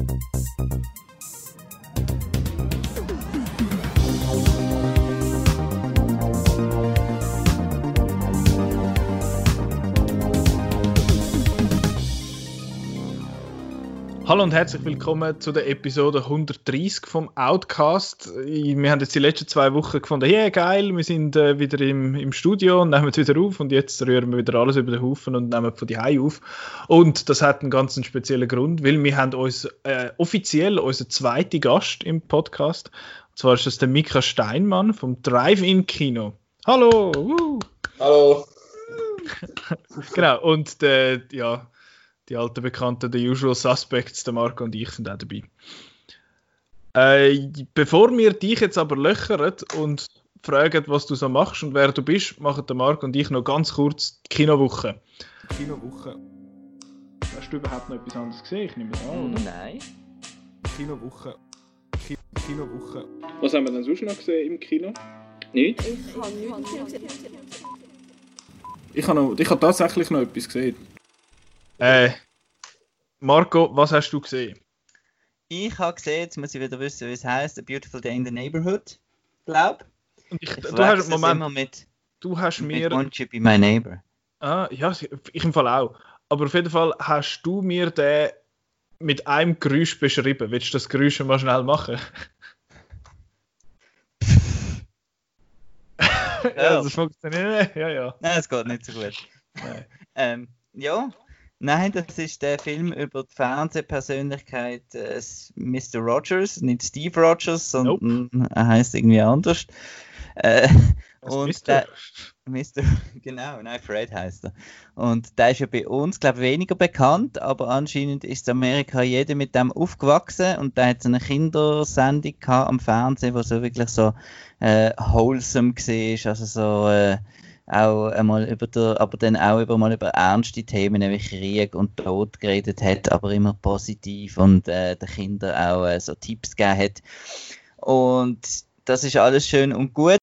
Thank you. Hallo und herzlich willkommen zu der Episode 130 vom Outcast. Wir haben jetzt die letzten zwei Wochen gefunden, ja yeah, geil, wir sind äh, wieder im, im Studio und nehmen es wieder auf und jetzt rühren wir wieder alles über den Haufen und nehmen von die Hause auf. Und das hat einen ganz speziellen Grund, weil wir haben uns äh, offiziell unseren zweiten Gast im Podcast. Und zwar ist das der Mika Steinmann vom Drive-In-Kino. Hallo! Uh. Hallo! genau, und der, ja, die alten Bekannten, The Usual Suspects, der Marco und ich sind auch dabei. Äh, bevor wir dich jetzt aber löchern und fragen, was du so machst und wer du bist, machen der Marco und ich noch ganz kurz die Kinowoche. Kinowoche. Hast du überhaupt noch etwas anderes gesehen? Ich nehme es an, oder? Nein. Kinowoche. Ki Kinowoche. Was haben wir denn sonst noch gesehen im Kino? Nichts? Ich habe nichts gesehen. Ich habe, noch, ich habe tatsächlich noch etwas gesehen. Äh, Marco, was hast du gesehen? Ich habe gesehen, jetzt muss ich wieder wissen, wie es heißt, A Beautiful Day in the Neighborhood, glaube ich, ich. du hast, Moment, immer mit, du hast mit mir... Won't You Be My Neighbor. Ah, ja, ich im Fall auch. Aber auf jeden Fall hast du mir den mit einem Geräusch beschrieben. Willst du das Geräusch mal schnell machen? ja, das funktioniert. Ja, ja. Nein, es geht nicht so gut. Ähm, ja, nein, das ist der Film über die Fernsehpersönlichkeit äh, Mr. Rogers, nicht Steve Rogers, sondern er heißt irgendwie anders. Äh, und du? Mr. Genau, nein, Fred heißt er. Und der ist ja bei uns, glaube ich, weniger bekannt, aber anscheinend ist in Amerika jeder mit dem aufgewachsen und der hat so eine Kindersendung gehabt am Fernsehen, wo so wirklich so äh, wholesome war, also so äh, auch einmal über der, aber dann auch über mal über ernste Themen wie Krieg und Tod geredet hat, aber immer positiv und äh, den Kindern auch äh, so Tipps gegeben hat. Und das ist alles schön und gut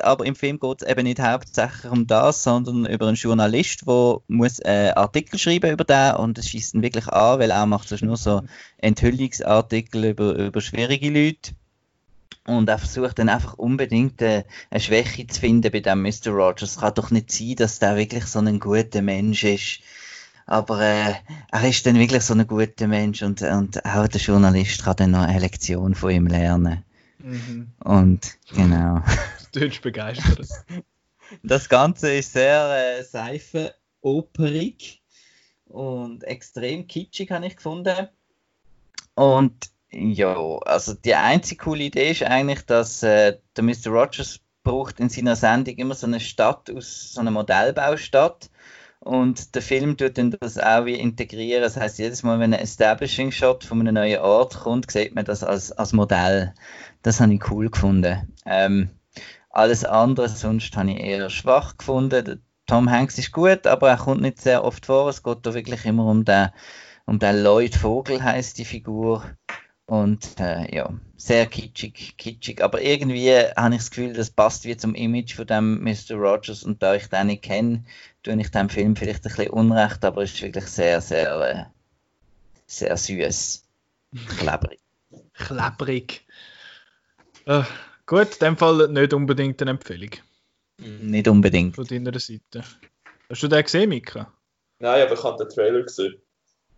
aber im Film geht es eben nicht hauptsächlich um das, sondern über einen Journalist, der muss äh, Artikel schreiben über den und es schießt ihn wirklich an, weil er macht sonst nur so Enthüllungsartikel über, über schwierige Leute. Und er versucht dann einfach unbedingt äh, eine Schwäche zu finden bei dem Mr. Rogers. Es kann doch nicht sein, dass der wirklich so ein guter Mensch ist. Aber äh, er ist dann wirklich so ein guter Mensch und, und auch der Journalist kann dann noch eine Lektion von ihm lernen. Mhm. Und genau. Du bist begeistert. Das Ganze ist sehr äh, seifenoperig und extrem kitschig, habe ich gefunden. Und ja, also die einzige coole Idee ist eigentlich, dass äh, der Mr. Rogers braucht in seiner Sendung immer so eine Stadt aus so einer Modellbaustadt. Und der Film tut dann das auch wie integrieren. Das heißt, jedes Mal, wenn ein Establishing Shot von einem neuen Ort kommt, sieht man das als, als Modell. Das habe ich cool gefunden. Ähm, alles andere sonst habe ich eher schwach gefunden. Der Tom Hanks ist gut, aber er kommt nicht sehr oft vor. Es geht da wirklich immer um den, um den Lloyd Vogel heißt die Figur. Und äh, ja, sehr kitschig, kitschig. Aber irgendwie habe ich das Gefühl, das passt wie zum Image von dem Mr. Rogers. Und da ich den nicht kenne, tue ich dem Film vielleicht ein bisschen Unrecht, aber es ist wirklich sehr, sehr, äh, sehr süß. Klebrig. Klebrig. Äh, gut, in dem Fall nicht unbedingt eine Empfehlung Nicht unbedingt. von deiner Seite. Hast du den gesehen, Mika? Nein, aber ich habe den Trailer gesehen.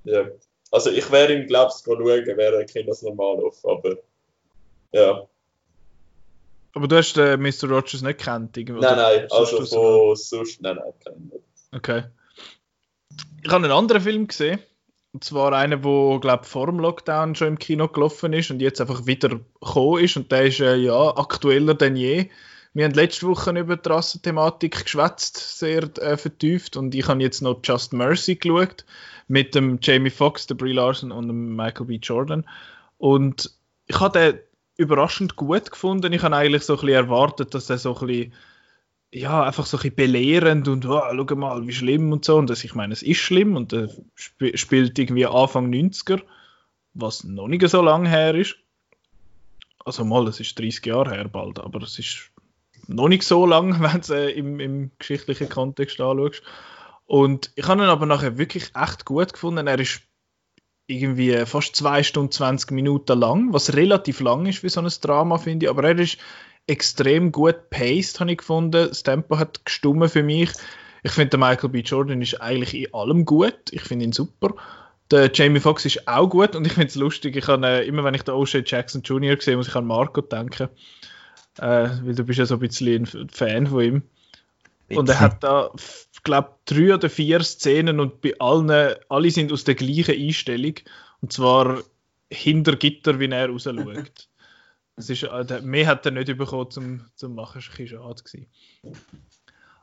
Ja. Also ich wäre ihn, glaube ich, schauen, wäre er das normal auf, aber ja. Aber du hast den Mr. Rogers nicht kennt? Irgendwie, Nein, nein, also von sonst, nein, nein, kein Okay. Ich habe einen anderen Film gesehen. Und zwar einen, wo glaube vor dem Lockdown schon im Kino gelaufen ist und jetzt einfach wieder gekommen ist. Und der ist äh, ja aktueller denn je. Wir haben letzte Woche über die Rassenthematik geschwätzt, sehr äh, vertieft. Und ich habe jetzt noch Just Mercy geschaut mit dem Jamie Foxx, der Brie Larson und dem Michael B. Jordan. Und ich habe den überraschend gut gefunden. Ich habe eigentlich so ein bisschen erwartet, dass er so ein bisschen ja, einfach so ein bisschen belehrend und oh, schau mal, wie schlimm und so. Und das, ich meine, es ist schlimm und er sp spielt irgendwie Anfang 90er, was noch nicht so lange her ist. Also mal, es ist 30 Jahre her bald, aber es ist noch nicht so lang, wenn du es äh, im, im geschichtlichen Kontext anschaust. Und ich habe ihn aber nachher wirklich echt gut gefunden. Er ist irgendwie fast 2 Stunden 20 Minuten lang, was relativ lang ist für so ein Drama, finde ich. Aber er ist extrem gut paced, habe ich gefunden. Das Tempo hat gestummen für mich. Ich finde, Michael B. Jordan ist eigentlich in allem gut. Ich finde ihn super. Der Jamie Foxx ist auch gut und ich finde es lustig. Ich habe, äh, immer wenn ich den O'Shea Jackson Jr. sehe, muss ich an Marco denken. Äh, weil du bist ja so ein bisschen ein Fan von ihm. Bitte. Und er hat da, glaube drei oder vier Szenen und bei allen, alle sind aus der gleichen Einstellung. Und zwar hinter Gitter, wie er rausschaut. Das ist, äh, mehr hat er nicht bekommen zum, zum Machen, das war ein schade. Gewesen.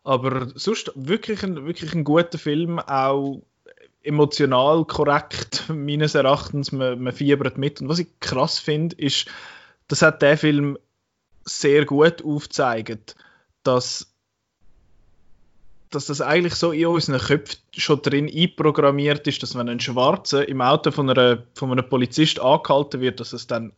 Aber sonst wirklich ein, wirklich ein guter Film, auch emotional korrekt, meines Erachtens. Man, man fiebert mit. Und was ich krass finde, ist, das hat der Film sehr gut aufgezeigt, dass dass das eigentlich so in unseren Köpfen schon drin einprogrammiert ist, dass wenn ein Schwarzer im Auto von, einer, von einem Polizist angehalten wird, dass es dann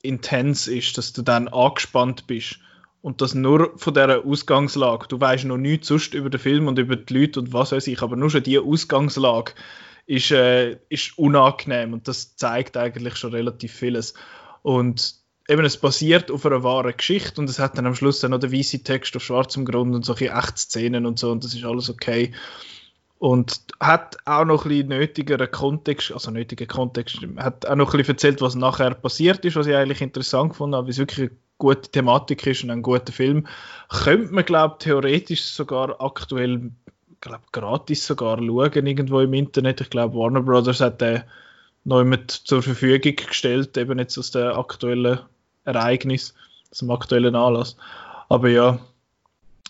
intens ist, dass du dann angespannt bist. Und das nur von dieser Ausgangslage. Du weißt noch nichts sonst über den Film und über die Leute und was weiß ich, aber nur schon diese Ausgangslage ist, äh, ist unangenehm und das zeigt eigentlich schon relativ vieles. Und eben, es basiert auf einer wahren Geschichte und es hat dann am Schluss dann noch den weißen Text auf schwarzem Grund und solche echte Szenen und so und das ist alles okay. Und hat auch noch ein bisschen nötigeren Kontext, also nötigen Kontext, hat auch noch ein bisschen erzählt, was nachher passiert ist, was ich eigentlich interessant fand, weil es wirklich eine gute Thematik ist und ein guter Film. Könnte man, glaube ich, theoretisch sogar aktuell, glaube gratis sogar schauen, irgendwo im Internet. Ich glaube, Warner Brothers hat den neu mit zur Verfügung gestellt, eben jetzt aus dem aktuellen Ereignis, dem aktuellen Anlass. Aber ja,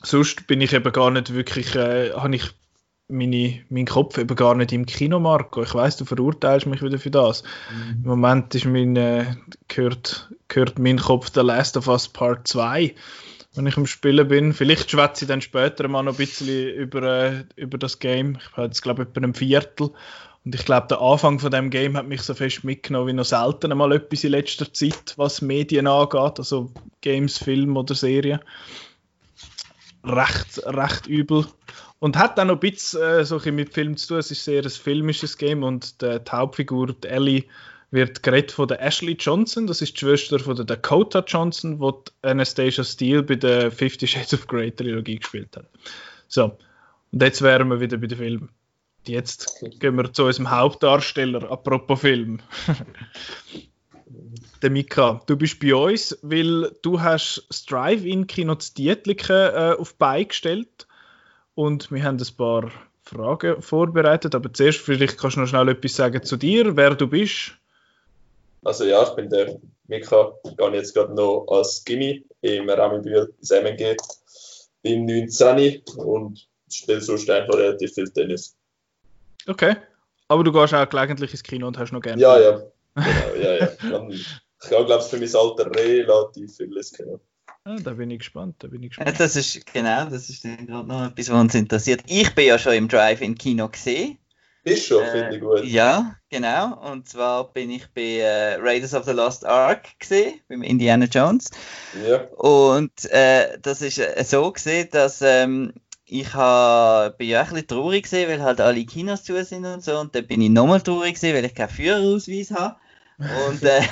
sonst bin ich eben gar nicht wirklich, äh, habe ich meine, meinen Kopf eben gar nicht im Kino, Marco. Ich weiß, du verurteilst mich wieder für das. Mhm. Im Moment ist mein, äh, gehört, gehört mein Kopf der Last of Us Part 2, wenn ich am Spielen bin. Vielleicht schwätze ich dann später mal noch ein bisschen über, äh, über das Game. Ich habe jetzt, glaube ich, etwa ein Viertel. Und ich glaube, der Anfang von dem Game hat mich so fest mitgenommen wie noch selten mal etwas in letzter Zeit, was Medien angeht, also Games, Film oder Serien. Recht, recht übel. Und hat auch noch ein bisschen äh, so mit Film zu tun. Es ist sehr ein filmisches Game und die, die Hauptfigur, die Ellie, wird geredet von der Ashley Johnson. Das ist die Schwester von der Dakota Johnson, die Anastasia Steele bei der Fifty Shades of Grey Trilogie gespielt hat. So, und jetzt wären wir wieder bei dem Film. Jetzt gehen wir zu unserem Hauptdarsteller, apropos Film. der Mika, du bist bei uns, weil du hast das Drive-In-Kino zu Dietliken äh, auf Bein gestellt und wir haben ein paar Fragen vorbereitet, aber zuerst vielleicht kannst du noch schnell etwas sagen zu dir, wer du bist. Also ja, ich bin der Mika, ich gehe jetzt gerade noch als Gimmi im Ramibühl ins MNG, bin 19 und spiele sonst einfach relativ viel Tennis. Okay, aber du gehst auch gelegentlich ins Kino und hast noch gerne... Ja, ja, genau, ja, ja. Ich glaube, für mein Alter relativ viel ins Kino. Ah, da bin ich gespannt, da bin ich gespannt. Das ist, genau, das ist gerade noch etwas, was uns interessiert. Ich bin ja schon im Drive-In-Kino gesehen. Bist schon, äh, finde ich gut. Ja, genau. Und zwar bin ich bei äh, Raiders of the Lost Ark gesehen, beim Indiana Jones. Ja. Und äh, das ist äh, so gesehen, dass ähm, ich ha, bin ja ein bisschen traurig gesehen, weil halt alle Kinos zu sind und so. Und dann bin ich nochmal traurig gesehen, weil ich keinen Führerausweis habe. Und äh,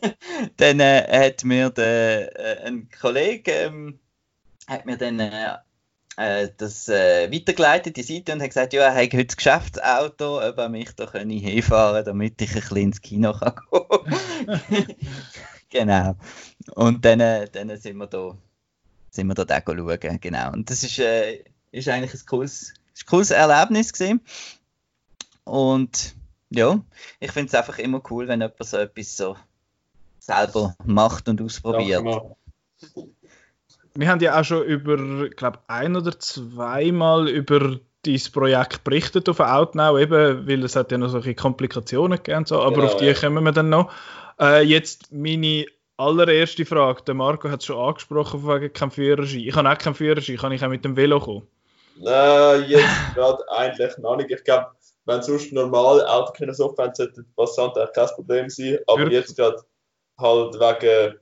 dann äh, hat mir der, äh, ein Kollege ähm, hat mir dann äh, äh, das äh, weitergeleitet, die Seite, und hat gesagt, ja, er hat heute das Geschäftsauto, ob er mich da können hinfahren damit ich ein bisschen ins Kino kann gehen. genau. Und dann, dann sind wir da sind wir da schauen, genau. Und das ist, äh, ist eigentlich ein cooles, ein cooles Erlebnis gewesen. Und ja, ich finde es einfach immer cool, wenn jemand so etwas so selber macht und ausprobiert. Ja, Wir haben ja auch schon über, glaube ein oder zweimal über dieses Projekt berichtet auf Outnow, eben, weil es hat ja noch solche Komplikationen gegeben, so, aber genau, auf die ja. kommen wir dann noch. Äh, jetzt meine allererste Frage, der Marco hat es schon angesprochen, wegen kein Führerschein. Ich habe auch keinen Führerschein, kann ich auch mit dem Velo kommen? Nein, jetzt gerade eigentlich noch nicht. Ich glaube, wenn sonst normal Auto können sollte Passanten eigentlich kein Problem sein. Aber Wirklich? jetzt gerade halt wegen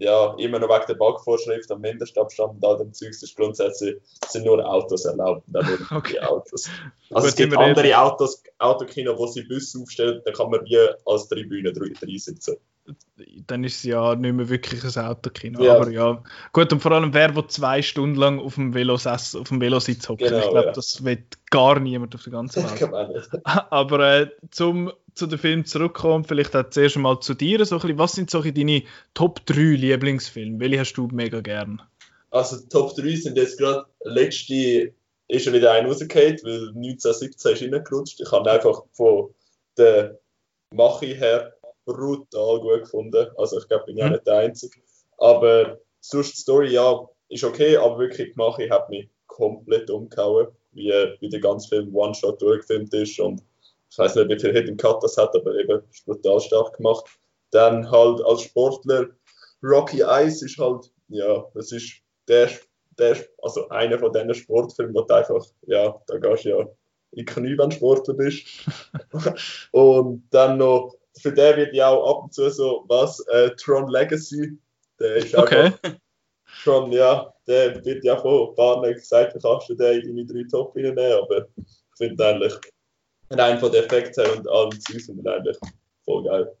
ja, immer noch wegen der Backvorschrift am Mindestabstand und all dem Zeugs ist grundsätzlich sind nur Autos erlaubt, nur Okay. die Autos. Also es Gut, gibt immer andere Autos, Autokino, wo sie Busse aufstellen, da kann man wie als Tribüne drin sitzen. Dann ist es ja nicht mehr wirklich ein Autokino. Ja. Aber ja. Gut, und vor allem wer, der zwei Stunden lang auf dem, Velosess, auf dem Velositz hockt. Genau, ich glaube, ja. das wird gar niemand auf der ganzen Welt. Aber äh, zum zu dem Film zurückkommen, vielleicht auch zuerst einmal zu dir. So ein bisschen, was sind so deine Top 3 Lieblingsfilme? Welche hast du mega gern? Also Top 3 sind jetzt gerade, letzte ist schon wieder ein rausgefallen, weil 1917 ist reingerutscht. Ich habe einfach von der Mache her brutal gut gefunden. Also ich glaube, ich bin ja Mhm. nicht der Einzige. Aber sonst die Story, ja, ist okay, aber wirklich die Mache hat mich komplett umgehauen, wie, wie der ganze Film One-Shot durchgefilmt ist und ich weiß nicht, wie viel Hidden Cut das hat, aber eben brutal stark gemacht. Dann halt als Sportler Rocky Ice ist halt, ja, das ist der, der also einer von diesen Sportfilmen, wo du einfach, ja, da gehst du ja in die Knie, wenn du Sportler bist. und dann noch, für den wird ja auch ab und zu so, was, äh, Tron Legacy, der ist Okay. einfach schon, ja, der wird ja von Partnern gesagt, du kannst du den in deine drei Top reinnehmen, aber ich finde eigentlich, rein von den Effekten her und allem Zeug sind eigentlich voll geil.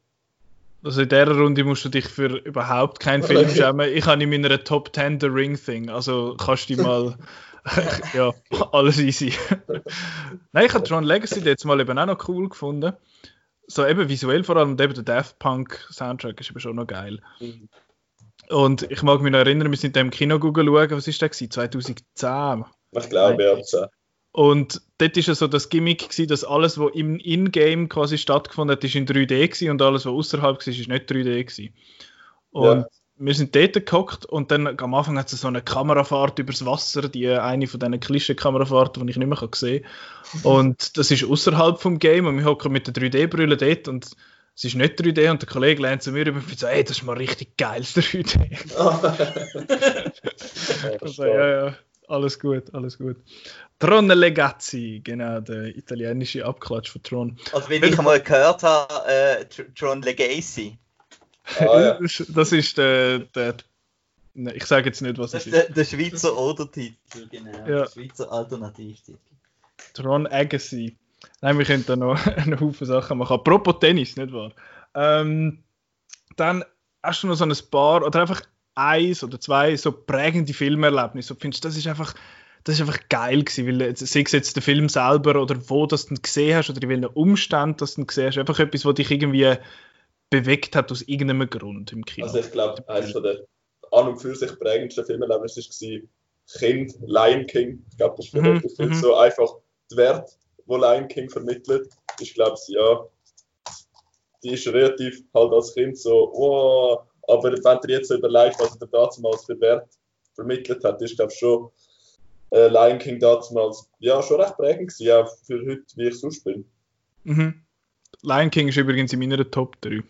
Also in dieser Runde musst du dich für überhaupt keinen Film Okay. schämen. Ich habe in meiner Top 10 The Ring Thing. Also kannst du mal. ja, alles easy. Nein, ich habe Tron Legacy jetzt mal eben auch noch cool gefunden. So eben visuell vor allem und eben der Daft Punk Soundtrack ist eben schon noch geil. Und ich mag mich noch erinnern, wir sind da im Kino schauen, was ist der gewesen? 2010. Ich glaube, ja, das, äh, Und dort war ja so das Gimmick, gewesen, dass alles, was im In-Game quasi stattgefunden hat, ist in 3D gewesen und alles, was außerhalb war, ist nicht 3D gewesen. Und Ja. Wir sind dort gehockt und dann am Anfang hat es so eine Kamerafahrt übers Wasser, die eine von diesen Klischee-Kamerafahrten, die ich nicht mehr sehen kann. Und das ist außerhalb vom Game und wir hocken mit der 3D-Brille dort und es ist nicht 3D und der Kollege lernt zu mir über und sagt, ey, das ist mal richtig geiles 3D. Also, ja, ja, alles gut, alles gut. Tron Legazzi, genau, der italienische Abklatsch von Tron. Also, wenn ich einmal gehört habe, äh, Tr- Tron Legacy. Ah, ja. Das- ist der, der Nein, ich sage jetzt nicht, was Das es ist der, der Schweizer Oder-Titel, genau. Ja. Der Schweizer Alternativtitel. Tron Agassi. Nein, wir können da noch einen Haufen Sachen machen. Apropos Tennis, nicht wahr? Ähm, dann hast du noch so ein paar oder einfach eins oder zwei so prägende Filmerlebnisse. Du findest, das ist einfach, das ist einfach geil gewesen, weil jetzt- sei es jetzt der Film selber oder wo das du ihn gesehen hast oder in welchen Umständen das du ihn gesehen hast. Einfach etwas, was dich irgendwie bewegt hat aus irgendeinem Grund im Kino. Also ich glaube, eines von der an und für sich prägendsten Filmerlebnisse war Kind, Lion King. Ich glaube, das ist für Mhm, mhm. so einfach der Wert, wo Lion King vermittelt. Ich glaube, ja, die ist relativ halt als Kind so, oh, aber wenn du jetzt so überlegst, was er damals für Wert vermittelt hat, ist glaube schon äh, Lion King damals ja schon recht prägend gewesen, auch für heute, wie ich sonst bin. Mhm. Lion King ist übrigens in meiner Top 3.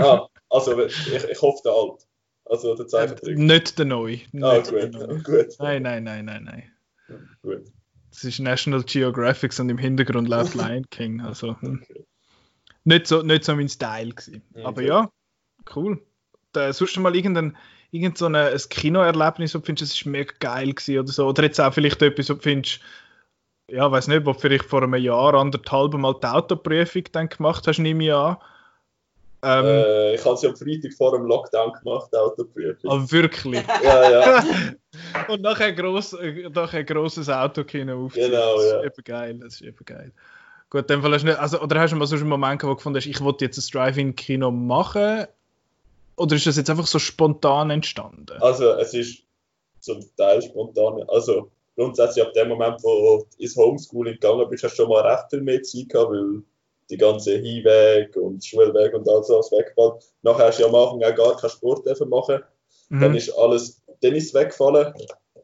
Ah, also ich, ich hoffe der alt. Also der Zeichentrick. nicht der neue. Ah, Nicht der gut, neue. gut. Nein, nein, nein, nein, nein. gut. Das ist National Geographic und im Hintergrund läuft Lion King. Also hm. Okay. nicht, so, nicht so mein Style gewesen. Okay. Aber ja, cool. Da, sonst mal irgendein, irgend so eine, ein Kinoerlebnis, wo du findest, es ist mega geil gewesen oder so. Oder jetzt auch vielleicht etwas, wo du findest, ja, weiß nicht, wo vielleicht vor einem Jahr, anderthalb Mal die Autoprüfung dann gemacht hast, nehme ich an. Ähm, Äh, ich habe sie am Freitag vor dem Lockdown gemacht, Autoprüfung. aber wirklich. Ja, ja. Und nachher, gross, äh, nachher grosses Autokino aufziehen. Genau, das ist ja. eben geil. Das ist eben geil. Gut, in dem Fall hast du nicht, also, oder hast du mal so einen Moment gehabt, wo du gefunden hast, ich wollte jetzt ein Drive-In-Kino machen? Oder ist das jetzt einfach so spontan entstanden? Also es ist zum Teil spontan. Also grundsätzlich ab dem Moment, wo du ins Homeschooling gegangen bist, hast du schon mal recht viel mehr Zeit gehabt, weil die ganze Hinweg und Schulweg und all sowas wegfällt. Nachher hast du ja am Anfang auch gar keinen Sport dürfen machen. Dann Mhm. ist alles, dann ist es weggefallen.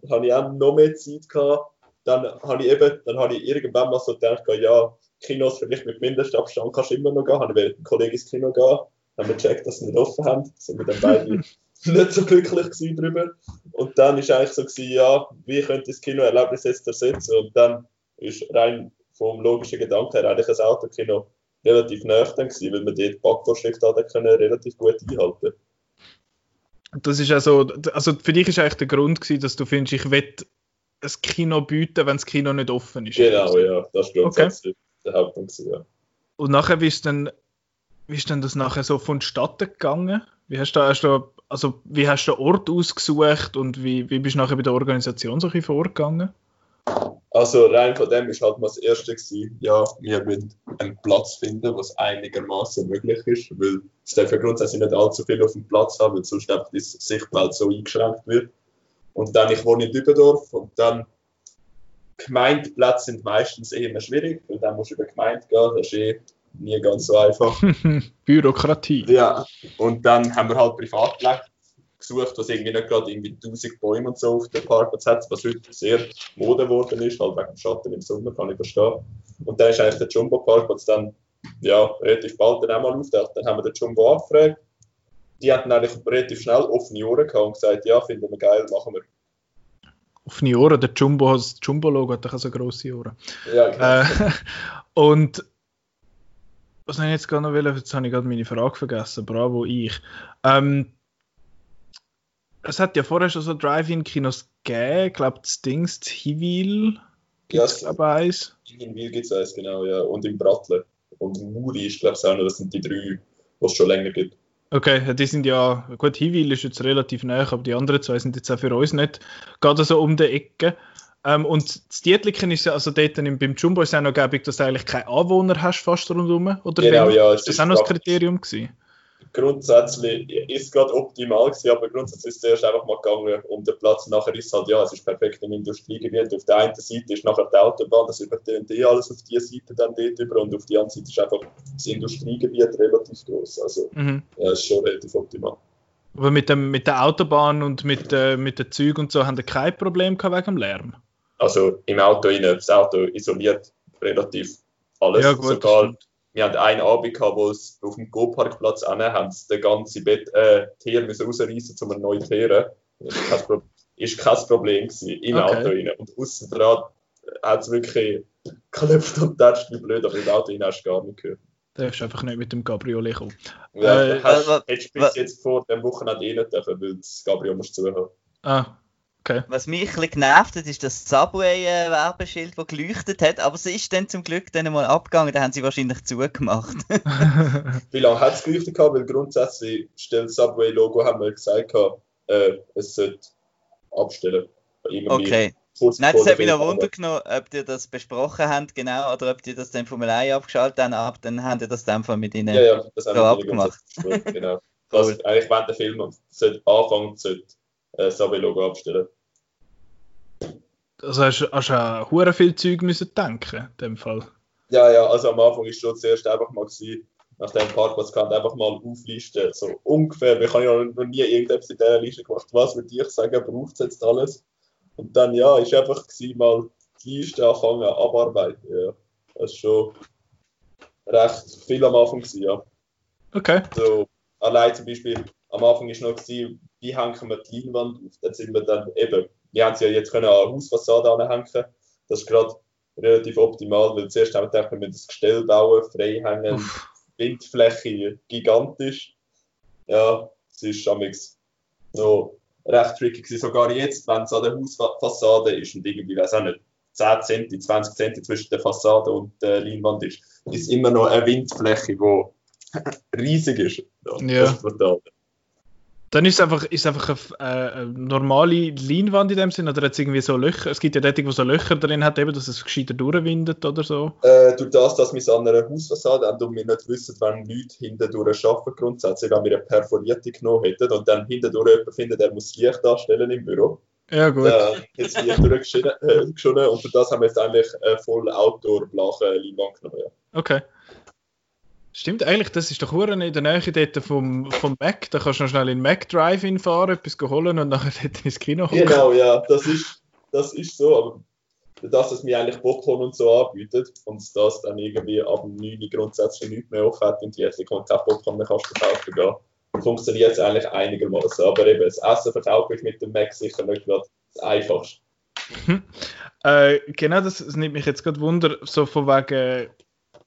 Dann habe ich auch noch mehr Zeit gehabt. Dann habe ich eben, dann habe ich irgendwann mal so gedacht, ja, Kinos vielleicht mit Mindestabstand kannst du immer noch gehen. Habe ich mit einem Kollegen ins Kino gehen. Dann haben wir gecheckt, dass sie nicht offen haben. Sind wir dann beide nicht so glücklich gewesen drüber. Und dann ist eigentlich so gewesen, ja, wie könnte das Kinoerlebnis jetzt ersetzen? Und dann ist rein vom logischen Gedanken her eigentlich ein Autokino relativ nah dann gewesen, weil man dort die Backvorschrift hat können relativ gut einhalten. Das ist also, also für dich ist eigentlich der Grund gewesen, dass du findest, ich will ein Kino bieten, wenn das Kino nicht offen ist. Genau, ja, das ist grundsätzlich okay. der Hauptpunkt. Ja. Und nachher, wie ist denn, wie ist denn das nachher so vonstatten gegangen? Wie hast du, hast du, also, wie hast du den Ort ausgesucht und wie, wie bist du nachher bei der Organisation so ein vorgegangen? Also rein von dem ist halt mal das Erste gewesen, ja, wir müssen einen Platz finden, was einigermaßen möglich ist, weil es darf ja grundsätzlich nicht allzu viel auf dem Platz haben, weil sonst einfach die Sichtwelt so eingeschränkt wird. Und dann, ich wohne in Dübendorf und dann Gemeindeplätze sind meistens eher schwierig, weil dann musst du über Gemeinde gehen, das ist eh nie ganz so einfach. Bürokratie. Ja, und dann haben wir halt Privatplätze gesucht, was irgendwie nicht gerade irgendwie 1000 Bäume und so auf dem Parkplatz hat, was heute sehr Mode geworden ist, halt wegen dem Schatten im Sommer, kann ich verstehen. Und dann ist eigentlich der Jumbo-Parkplatz dann ja, relativ bald dann auch mal aufgetaucht. Dann haben wir den Jumbo angefragt. Die hatten eigentlich relativ schnell offene Ohren gehabt und gesagt, ja, finden wir geil, machen wir. Offene Ohren, der Jumbo, das Jumbo-Logo hat doch so grosse Ohren. Ja, genau. Äh, und was habe ich jetzt gerade noch will? Jetzt habe ich gerade meine Frage vergessen. Bravo, ich. Ähm, es hat ja vorher schon so Drive-In-Kinos gegeben. Ich glaube, das Dings, das Hivil gibt es, glaube eins. In Wil gibt es eins, genau, ja. Und in Bratle. Und in Muri ist, glaube ich, auch noch, das sind die drei, die es schon länger gibt. Okay, die sind ja, gut, Hivil ist jetzt relativ nah, aber die anderen zwei sind jetzt auch für uns nicht gerade so um die Ecke. Ähm, und das Dietliken ist ja, also dort beim Jumbo ist es auch noch gäbig, dass du eigentlich keine Anwohner hast fast rundherum, oder? Genau, wie? ja. Ist das auch noch das Kriterium gewesen? grundsätzlich ist es gerade optimal gewesen, aber grundsätzlich ist es zuerst einfach mal gegangen um den Platz. Nachher ist es halt, ja, es ist perfekt im Industriegebiet. Auf der einen Seite ist nachher die Autobahn, das übertönt eh alles auf die Seite dann dort über und auf der anderen Seite ist einfach das Industriegebiet relativ groß. Also, Mhm. ja, ist schon relativ optimal. Aber mit, dem, mit der Autobahn und mit, äh, mit den Zügen und so haben die kein Problem gehabt wegen dem Lärm. Also im Auto rein, das Auto isoliert relativ alles. Ja, gut, Sogar, wir hatten einen Abend gehabt, wo es auf dem Go-Parkplatz haben sie den ganzen Bett, äh, Teer müssen rausreißen, um einen neuen Teeren. Das ist kein, Pro ist kein Problem gewesen, im Okay. Auto rein. Und außen dran hat es wirklich geklopft und tätscht wie blöd, aber im Auto rein hast du gar nicht gehört. Da darfst du einfach nicht mit dem Cabriolet kommen. Ja, Äh, hast, hättest du bis jetzt vor dem Wochenende eh nicht dürfen, weil das Gabriel musst zuhören. Ah, okay. Was mich ein bisschen genervt hat, ist das Subway-Werbeschild, das geleuchtet hat. Aber es ist dann zum Glück dann mal abgegangen, da haben sie wahrscheinlich zugemacht. Wie lange hat es geleuchtet gehabt? Weil grundsätzlich stellt das Subway-Logo, haben wir gesagt, gehabt, äh, es sollte abstellen. Okay. Nein, das hat mich noch Wunder genommen, ob ihr das besprochen habt, genau, oder ob ihr das dann Formel 1 abgeschaltet habt, ab, dann habt ihr das dann mit ihnen. Ja, ja, das haben So wir abgemacht. Genau. Das, Cool. Eigentlich während der Film anfangen, sollte äh, das Subway-Logo abstellen. Also hast, hast du an hure viel Zeug müssen denken, in dem Fall. Ja, ja, also am Anfang ist schon zuerst einfach mal gewesen, nach dem Parkplatz kann einfach mal auflisten, so ungefähr, ich habe ja noch nie irgendetwas in dieser Liste gemacht, was würde ich sagen, braucht es jetzt alles? Und dann, ja, ist einfach gewesen, mal die Liste anfangen, abarbeiten, ja. Das ist schon recht viel am Anfang gewesen, ja. Okay. So, allein zum Beispiel, am Anfang ist noch gewesen, wie hängen wir die Leinwand auf? Dann sind wir dann eben, wir haben sie ja jetzt können an Hausfassade anhängen. Das ist gerade relativ optimal, weil zuerst haben wir gedacht, wir müssen das Gestell bauen, frei hängen, Uff. Windfläche gigantisch. Ja, es ist amigs noch recht tricky gewesen. Sogar jetzt, wenn es an der Hausfassade ist und irgendwie, weiß auch nicht, 10 cm, 20 cm zwischen der Fassade und der Leinwand ist, ist immer noch eine Windfläche, die riesig ist. Ja. Das ist brutal. Dann ist es einfach, ist einfach eine, äh, eine normale Leinwand in dem Sinn, oder hat es irgendwie so Löcher? Es gibt ja dort, wo so Löcher drin hat, eben, dass es gescheiter durchwindet oder so. Äh, durch das, dass wir es an einer Hausfassade haben und wir nicht wissen, wenn Leute hinten durch arbeiten, grundsätzlich, wenn wir eine perforierte genommen hätten und dann hinten durch jemanden finden, der muss Licht darstellen im Büro, Ja, gut. äh, jetzt Licht durchgeschonen äh, und für das haben wir jetzt eigentlich äh, voll Outdoor-blache Leinwand genommen. Ja. Okay. Stimmt, eigentlich, das ist doch in der Nähe dort vom, vom Mac. Da kannst du noch schnell in den Mac Drive-In fahren, etwas holen und nachher dort ins Kino hocken. Genau, ja, das ist, das ist so, aber dass wir eigentlich Popcorn und so anbietet und das dann irgendwie ab dem 9 Uhr grundsätzlich nicht mehr offen hat und jetzt kommt kein Popcorn mehr kannst du kaufen gehen, funktioniert es eigentlich einigermaßen. Aber eben, das Essen verkaufe ich mit dem Mac sicher nicht gerade das Einfachste. Äh, genau, das, das nimmt mich jetzt gerade Wunder, so von wegen,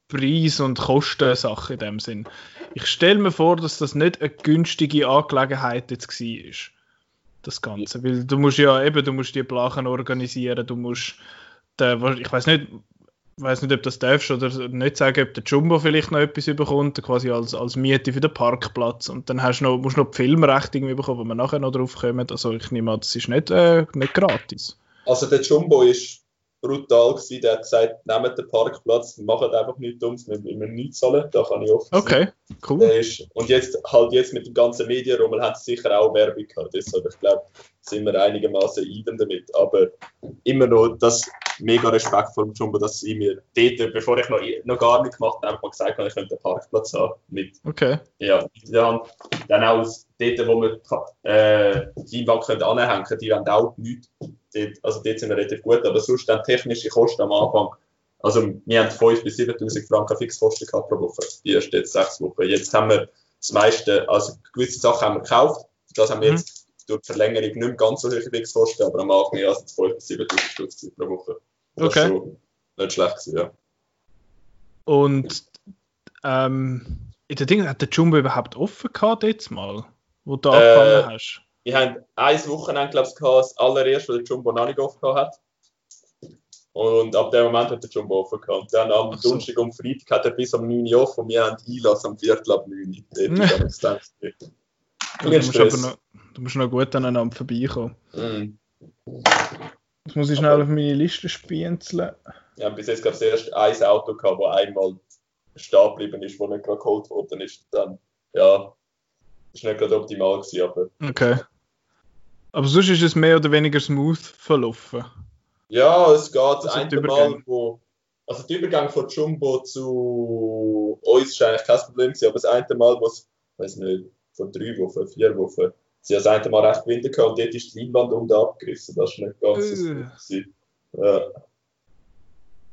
Preis- und Kostensache in dem Sinn. Ich stelle mir vor, dass das nicht eine günstige Angelegenheit jetzt war. Das Ganze. Weil du musst ja eben, du musst die Blachen organisieren, du musst, den, ich weiß nicht, weiß nicht, ob das darfst oder nicht sagen, ob der Jumbo vielleicht noch etwas überkommt, quasi als, als Miete für den Parkplatz. Und dann hast noch, musst du noch die Filmrechte bekommen, wo wir nachher noch drauf kommen. Also ich nehme an, das ist nicht, äh, nicht gratis. Also der Jumbo ist brutal gewesen. Der hat gesagt, nehmt den Parkplatz, macht einfach nichts Dummes, wir müssen nichts zahlen. Da kann ich offen Okay, cool. Der ist, und jetzt halt jetzt mit dem ganzen Medienrummel hat es sicher auch Werbung gehabt. Deshalb, ich glaube, sind wir einigermaßen even damit. Aber immer noch das mega Respekt vor dem Jumbo, dass sie mir dort, bevor ich noch, noch gar nichts gemacht habe, einfach mal gesagt haben, ich könnte einen Parkplatz haben. Mit, Okay. ja, dann, dann auch aus- dort, wo wir äh, die Einwand können anhängen können, die haben auch nichts. Dort, also dort sind wir relativ gut, aber sonst dann technische Kosten am Anfang. Also wir haben 5.000 bis 7.000 Franken Fixkosten gehabt pro Woche, die ersten jetzt sechs Wochen. Jetzt haben wir das meiste, also gewisse Sachen haben wir gekauft, das haben wir Mhm. jetzt durch die Verlängerung nicht mehr ganz so hohe Fixkosten, aber am Anfang ja, sind es 5.000 bis 7.000 Stutz pro Woche. Das Okay. ist schon nicht schlecht gewesen, ja. Und ähm, in der Ding hat der Jumbo überhaupt offen gehabt jetzt mal, wo du Äh, angefangen hast. Wir haben ein Wochenende, glaube ich, gehabt, das allererste, wo der Jumbo noch nicht offen hat. Und ab dem Moment hat der Jumbo offen gehabt. Dann am Ach so. Donnerstag und Freitag hat er bis am 9 Uhr offen und wir haben Einlass am Viertel ab 9 Uhr. Du musst, aber noch, du musst noch gut aneinander vorbeikommen. mm. Jetzt muss ich schnell auf meine Liste spienzeln. Haben bis jetzt, glaube ich, erst ein Auto gehabt, das einmal stehen geblieben ist, das nicht gerade geholt worden ist. Dann, ja, ist nicht gerade optimal gewesen, aber Okay. Aber sonst ist es mehr oder weniger smooth verlaufen. Ja, es geht das Also eine die Mal, Übergänge. wo. Also der Übergang von Jumbo zu uns ist eigentlich kein Problem gewesen, aber das eine Mal, wo es, weiß nicht, vor drei Wochen, vier Wochen, sie haben das eine Mal recht Winter gehabt und dort ist die Leinwand unten abgerissen. Das ist nicht ganz so Äh. Ja, das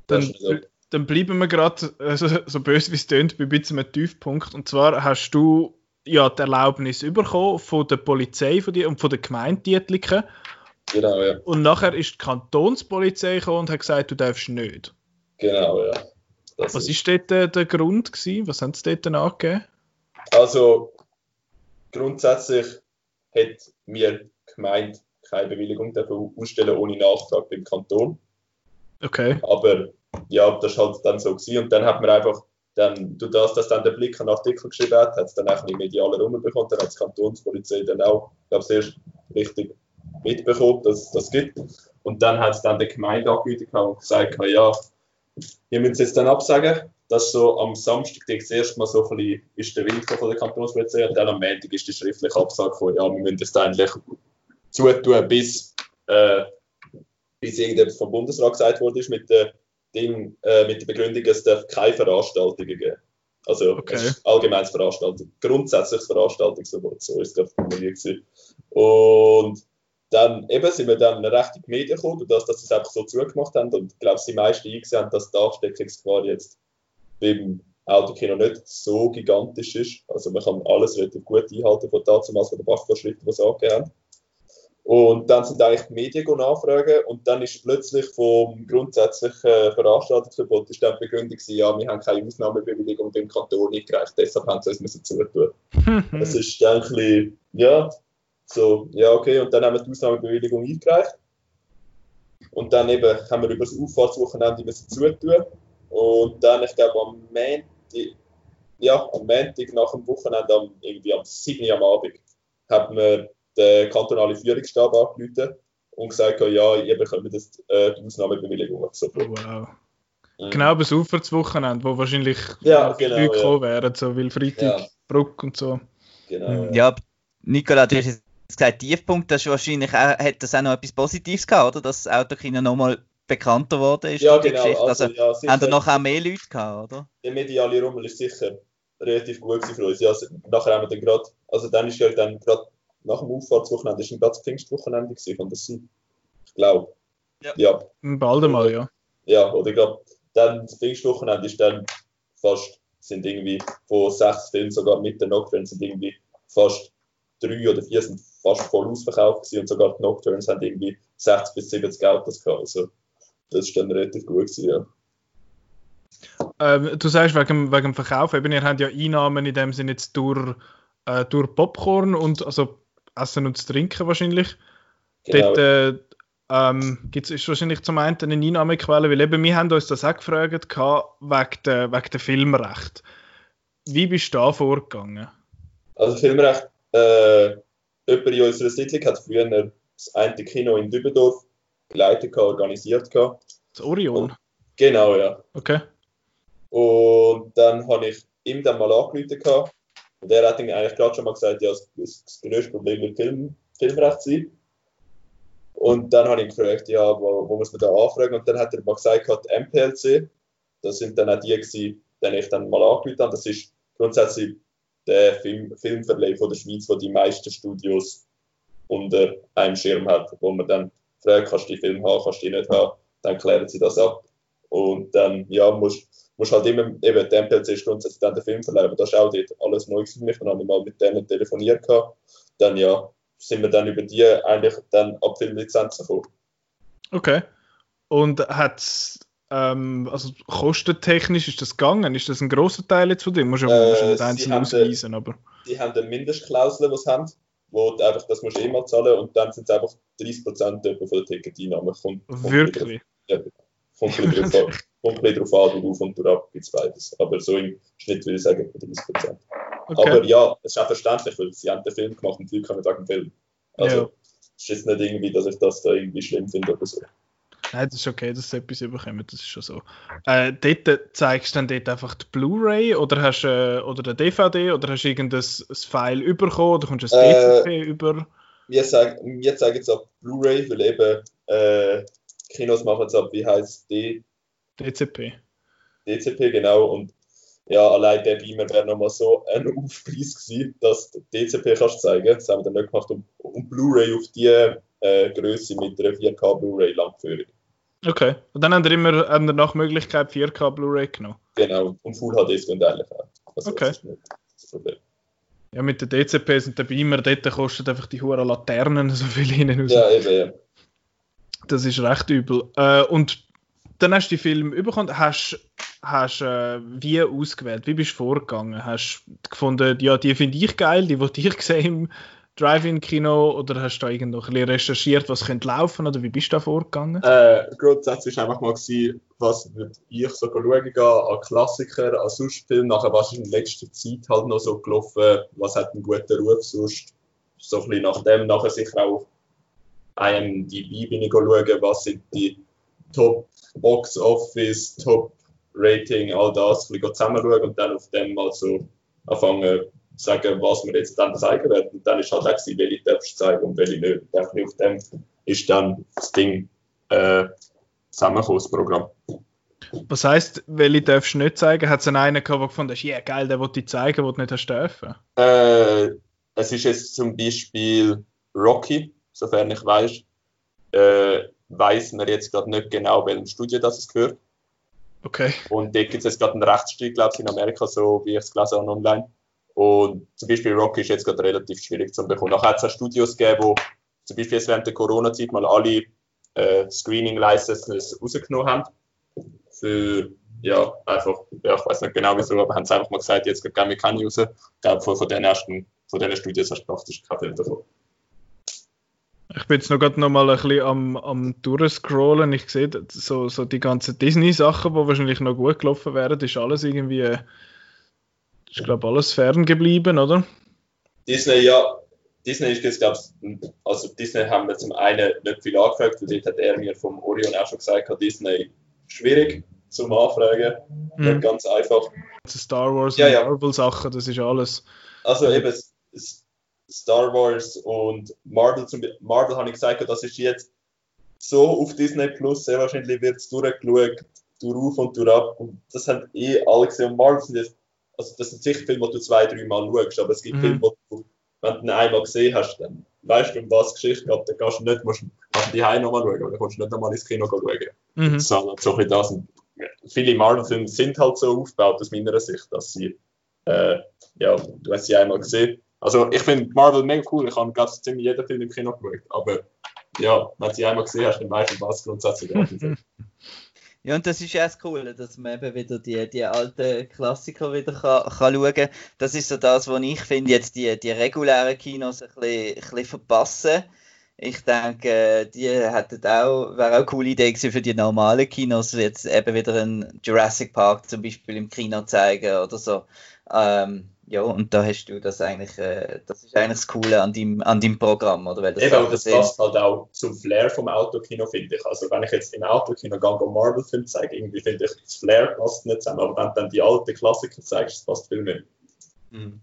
Dann, so. dann bleiben wir gerade, äh, so, so böse wie es tönt, bei ein bisschen einem Tiefpunkt. Und zwar hast du ja die Erlaubnis bekommen von der Polizei von dir und von der Gemeinde Dietliken. Genau, ja. Und nachher ist die Kantonspolizei gekommen und hat gesagt, du darfst nicht. Genau, ja. Das Was ist dort äh, der Grund gewesen? Was haben sie dort angegeben? Also grundsätzlich hat mir die Gemeinde keine Bewilligung dafür ausstellen ohne Nachtrag beim Kanton. Okay. Aber ja, das ist halt dann so gewesen. Und dann hat man einfach, dann, durch das, dass dann der Blick einen Artikel geschrieben hat, hat es dann auch ein bisschen medialer rumbekommen. Dann hat die Kantonspolizei dann auch, ich glaube, erst richtig mitbekommen, dass es das gibt. Und dann hat es dann der Gemeinde angekündigt und gesagt, ja, müssen es jetzt dann absagen. Das so am Samstag das erste Mal so ein bisschen ist der Wind von der Kantonspolizei und dann am Montag ist die schriftliche Absage gekommen, ja, wir müssen das eigentlich zutun, bis, äh, bis irgendetwas vom Bundesrat gesagt wurde, ist mit der, Ding, äh, mit der Begründung, es darf keine Veranstaltungen geben. Also Okay. es allgemeines Veranstaltung, grundsätzliches Veranstaltungsverbot, so ist das formuliert. Und dann eben sind wir dann recht in die Medien gekommen, das, dass sie es einfach so zugemacht haben und ich glaube, die meisten eingesehen haben, dass die Ansteckungsgefahr jetzt beim Autokino nicht so gigantisch ist. Also man kann alles relativ gut einhalten von damals von den Bachvorschriften, die sie angegeben haben. Und dann sind eigentlich die Medien nachfragen und dann ist plötzlich vom grundsätzlichen Veranstaltungsverbot ist dann die Begründung gewesen, ja, wir haben keine Ausnahmebewilligung beim Kanton eingereicht, deshalb haben sie uns müssen zutun. Es ist dann ein bisschen, ja, so, ja, okay, und dann haben wir die Ausnahmebewilligung eingereicht. Und dann eben haben wir über das Auffahrtswochenende müssen zutun. Und dann, ich glaube, am Montag, ja, am Montag nach dem Wochenende, am, irgendwie am 7. Uhr am Abend, hat man den kantonalen Führungsstab angerufen und gesagt, ja, ihr bekommt das, äh, die Ausnahmebewilligung. So. Oh, wow. Mhm. Genau, aber das Aufwärtswochenende, wo wahrscheinlich Ja, viele genau, Leute ja. gekommen wären, so, weil Freitag, Ja. Bruck und so. Genau. Mhm. Ja, aber Nicola, du hast jetzt gesagt, Tiefpunkt, das ist wahrscheinlich auch, hat das auch noch etwas Positives gehabt, oder? Dass das Autokino nochmal bekannter geworden ist Ja, genau. Geschichte. Also, Also, ja, haben da noch auch mehr Leute gehabt, oder? der mediale Rummel ist sicher relativ gut gewesen für uns. Ja, also, nachher haben wir dann gerade, also dann ist ja dann gerade nach dem Auffahrtswochenende, ist ein ganz Pfingstwochenende gewesen, kann das sein? Ich glaube. Ja. ja. Bald einmal, ja. Ja, oder ich glaube, dann das Pfingstwochenende ist dann fast, sind irgendwie von sechs Filmen, sogar mit den Nocturnes, sind irgendwie fast drei oder vier sind fast voll ausverkauft gewesen und sogar die Nocturnes haben irgendwie 60 bis 70 Autos gehabt. Also, das ist dann relativ gut gewesen, ja. Ähm, du sagst wegen, wegen dem Verkauf, eben, ihr habt ja Einnahmen in dem Sinne jetzt durch, äh, durch Popcorn und also Essen und Trinken wahrscheinlich. Genau. Dort äh, ähm, gibt's, ist wahrscheinlich zum einen eine Einnahmequelle, weil eben wir haben uns das auch gefragt gehabt, wegen der, wegen der Filmrecht. Wie bist du da vorgegangen? Also Filmrecht, äh, jemand in unserer Siedlung hat früher das eine Kino in Dübendorf geleitet, gehabt, organisiert. Gehabt. Das Orion? Genau, ja. Okay. Und dann habe ich ihm dann mal angerufen. Und er hat eigentlich gerade schon mal gesagt, ja, das, größte Problem wird Film, Filmrecht sein. Und dann habe ich gefragt, ja, wo, wo muss man da anfragen? Und dann hat er mal gesagt, MPLC, das sind dann auch die gewesen, die ich dann mal angerufen habe. Das ist grundsätzlich der Film, Filmverleih von der Schweiz, wo die meisten Studios unter einem Schirm hat, wo man dann fragt, kannst du die Film haben, kannst du die nicht haben, dann klären sie das ab. Und dann, ja, musst musst halt immer, eben, der MPLC ist grundsätzlich dann der Filmverleih, aber das ist auch dort alles neu für mich. Dann habe ich mal mit denen telefoniert gehabt. Dann, ja, sind wir dann über die eigentlich dann ab Filmlizenzen gekommen. Okay. Und hat ähm, also kostentechnisch ist das gegangen? Ist das ein großer Teil jetzt von dem? Musst du Äh, nicht einzeln ausweisen, aber. Die haben eine Mindestklausel, die sie haben, wo du einfach, das musst du immer zahlen und dann sind es einfach 30% etwa von der Ticketeinnahme. Kommt, kommt Wirklich? Ja, kommt ein bisschen drauf an, an, drauf und drauf gibt es beides. Aber so im Schnitt würde ich sagen etwa 30%. Okay. Aber ja, es ist auch verständlich, weil sie haben den Film gemacht und die Leute kommen wegen dem Film. Also, Ja. es ist jetzt nicht irgendwie, dass ich das da irgendwie schlimm finde oder so. Nein, das ist okay, dass sie etwas überkommen, das ist schon so. Äh, dort zeigst du dann dort einfach die Blu-ray oder hast äh, oder der DVD oder hast du irgendein ein File bekommen oder kommst du ein Äh, DCP über? Wir sagen, wir zeigen es ab Blu-ray, weil eben äh, Kinos machen es ab, wie heißt die DCP. DCP genau und ja, allein der Beamer wäre nochmal so ein Aufpreis gewesen, dass du DCP kannst zeigen. Das haben wir dann nicht gemacht und, und Blu-ray auf die äh, Größe mit einer 4K Blu-ray Langführung. Okay. Und dann haben wir immer haben wir nach Möglichkeit 4K Blu-ray genommen. Genau, und Full HD ist eigentlich auch. Also, Okay. Ja, mit den DCPs und den Beamer, dort kostet einfach die hohen Laternen so viel hinten raus. Ja, eben, ja. Das ist recht übel. Äh, und dann hast du die Film bekommen, hast, hast äh, wie ausgewählt? Wie bist du vorgegangen? Hast du gefunden, ja, die finde ich geil, die wollte ich sehen im Drive-In-Kino oder hast du da irgendwo ein bisschen recherchiert, was könnte laufen oder wie bist du da vorgegangen? Äh, grundsätzlich war einfach mal, gewesen, was würde ich so schauen gehen, an Klassiker, an sonst Filme, nachher was ist in letzter Zeit halt noch so gelaufen, was hat einen guten Ruf sonst, so ein bisschen nach dem, nachher sicher auch schauen, was sind die Top Box Office, Top Rating, all das, ein bisschen zusammen schauen und dann auf dem mal so anfangen zu sagen, was wir jetzt dann zeigen werden. Und dann ist halt auch gewesen, welche darfst du zeigen und welche nicht. Und auf dem ist dann das Ding äh, zusammengekommen, das Programm. Was heisst, welche darfst du nicht zeigen? Hat es einen gehabt, der gefunden hast, ja geil, der wollte ich zeigen, den du nicht hast dürfen? Äh, es ist jetzt zum Beispiel Rocky, sofern ich weiß. Äh, weiß man jetzt gerade nicht genau, welchem Studio das es gehört. Okay. Und dort gibt es jetzt gerade einen Rechtsstreit, glaube ich, in Amerika, so wie ich es gelesen habe online. Und zum Beispiel Rocky ist jetzt gerade relativ schwierig zu bekommen. Nachher hat es auch Studios gegeben, wo zum Beispiel jetzt während der Corona-Zeit mal alle äh, Screening-Licenses rausgenommen haben. Für, ja, einfach, ja, ich weiß nicht genau wieso, aber haben sie einfach mal gesagt, jetzt gehen wir keine raus. Ich glaube, von, von den ersten, von den Studios hast du praktisch keinen Film davon. Ich bin jetzt noch gerade noch mal ein bisschen am, am durchscrollen. Ich sehe so, so die ganzen Disney-Sachen, die wahrscheinlich noch gut gelaufen wären, ist alles irgendwie, äh, ist glaube alles fern geblieben, oder? Disney, ja, Disney ist jetzt, glaube ich, also Disney haben wir zum einen nicht viel angefragt, weil dort hat er mir vom Orion auch schon gesagt, Disney schwierig zum Anfragen, Mhm. nicht ganz einfach. Star Wars Ja, und ja. Marvel-Sachen, das ist alles. Also eben S- S- Star Wars und Marvel, zum Marvel habe ich gesagt, das ist jetzt so auf Disney Plus, sehr wahrscheinlich wird es durchgeschaut, durch auf und durch ab. Und das haben eh alle gesehen. Und Marvel sind jetzt, also das sind sicher Filme, die du zwei, drei Mal schaust, aber es gibt Mhm. Filme, die du, wenn du ihn einmal gesehen hast, dann weißt du, um was die Geschichte geht, dann kannst du nicht, musst du die Heim nochmal schauen, oder dann kannst du nicht nochmal ins Kino schauen. Mhm. Sondern so ein das. Und viele Marvel-Filme sind halt so aufgebaut, aus meiner Sicht, dass sie, äh, ja, du hast sie einmal gesehen. Also ich finde Marvel mega cool, ich habe ganz ziemlich jeden Film im Kino geschaut, aber ja, wenn du sie einmal gesehen hast, dann weißt du, was grundsätzlich. Ja, und das ist ja das Coole, dass man eben wieder die, die alten Klassiker wieder kann, kann schauen kann. Das ist so das, was ich finde, jetzt die, die regulären Kinos ein bisschen, ein bisschen verpassen. Ich denke, die hätten auch, wäre auch eine coole Idee gewesen für die normalen Kinos, jetzt eben wieder einen Jurassic Park zum Beispiel im Kino zeigen oder so. Ähm, ja, und da hast du das eigentlich, äh, das ist eigentlich das Coole an deinem, an deinem Programm, oder? Weil das Eben, und das passt halt auch zum Flair vom Autokino, finde ich. Also wenn ich jetzt im Autokino gehe und Marvel-Film zeige, irgendwie finde ich, das Flair passt nicht zusammen. Aber wenn du dann die alten Klassiker zeigst, das passt viel mehr. Mhm.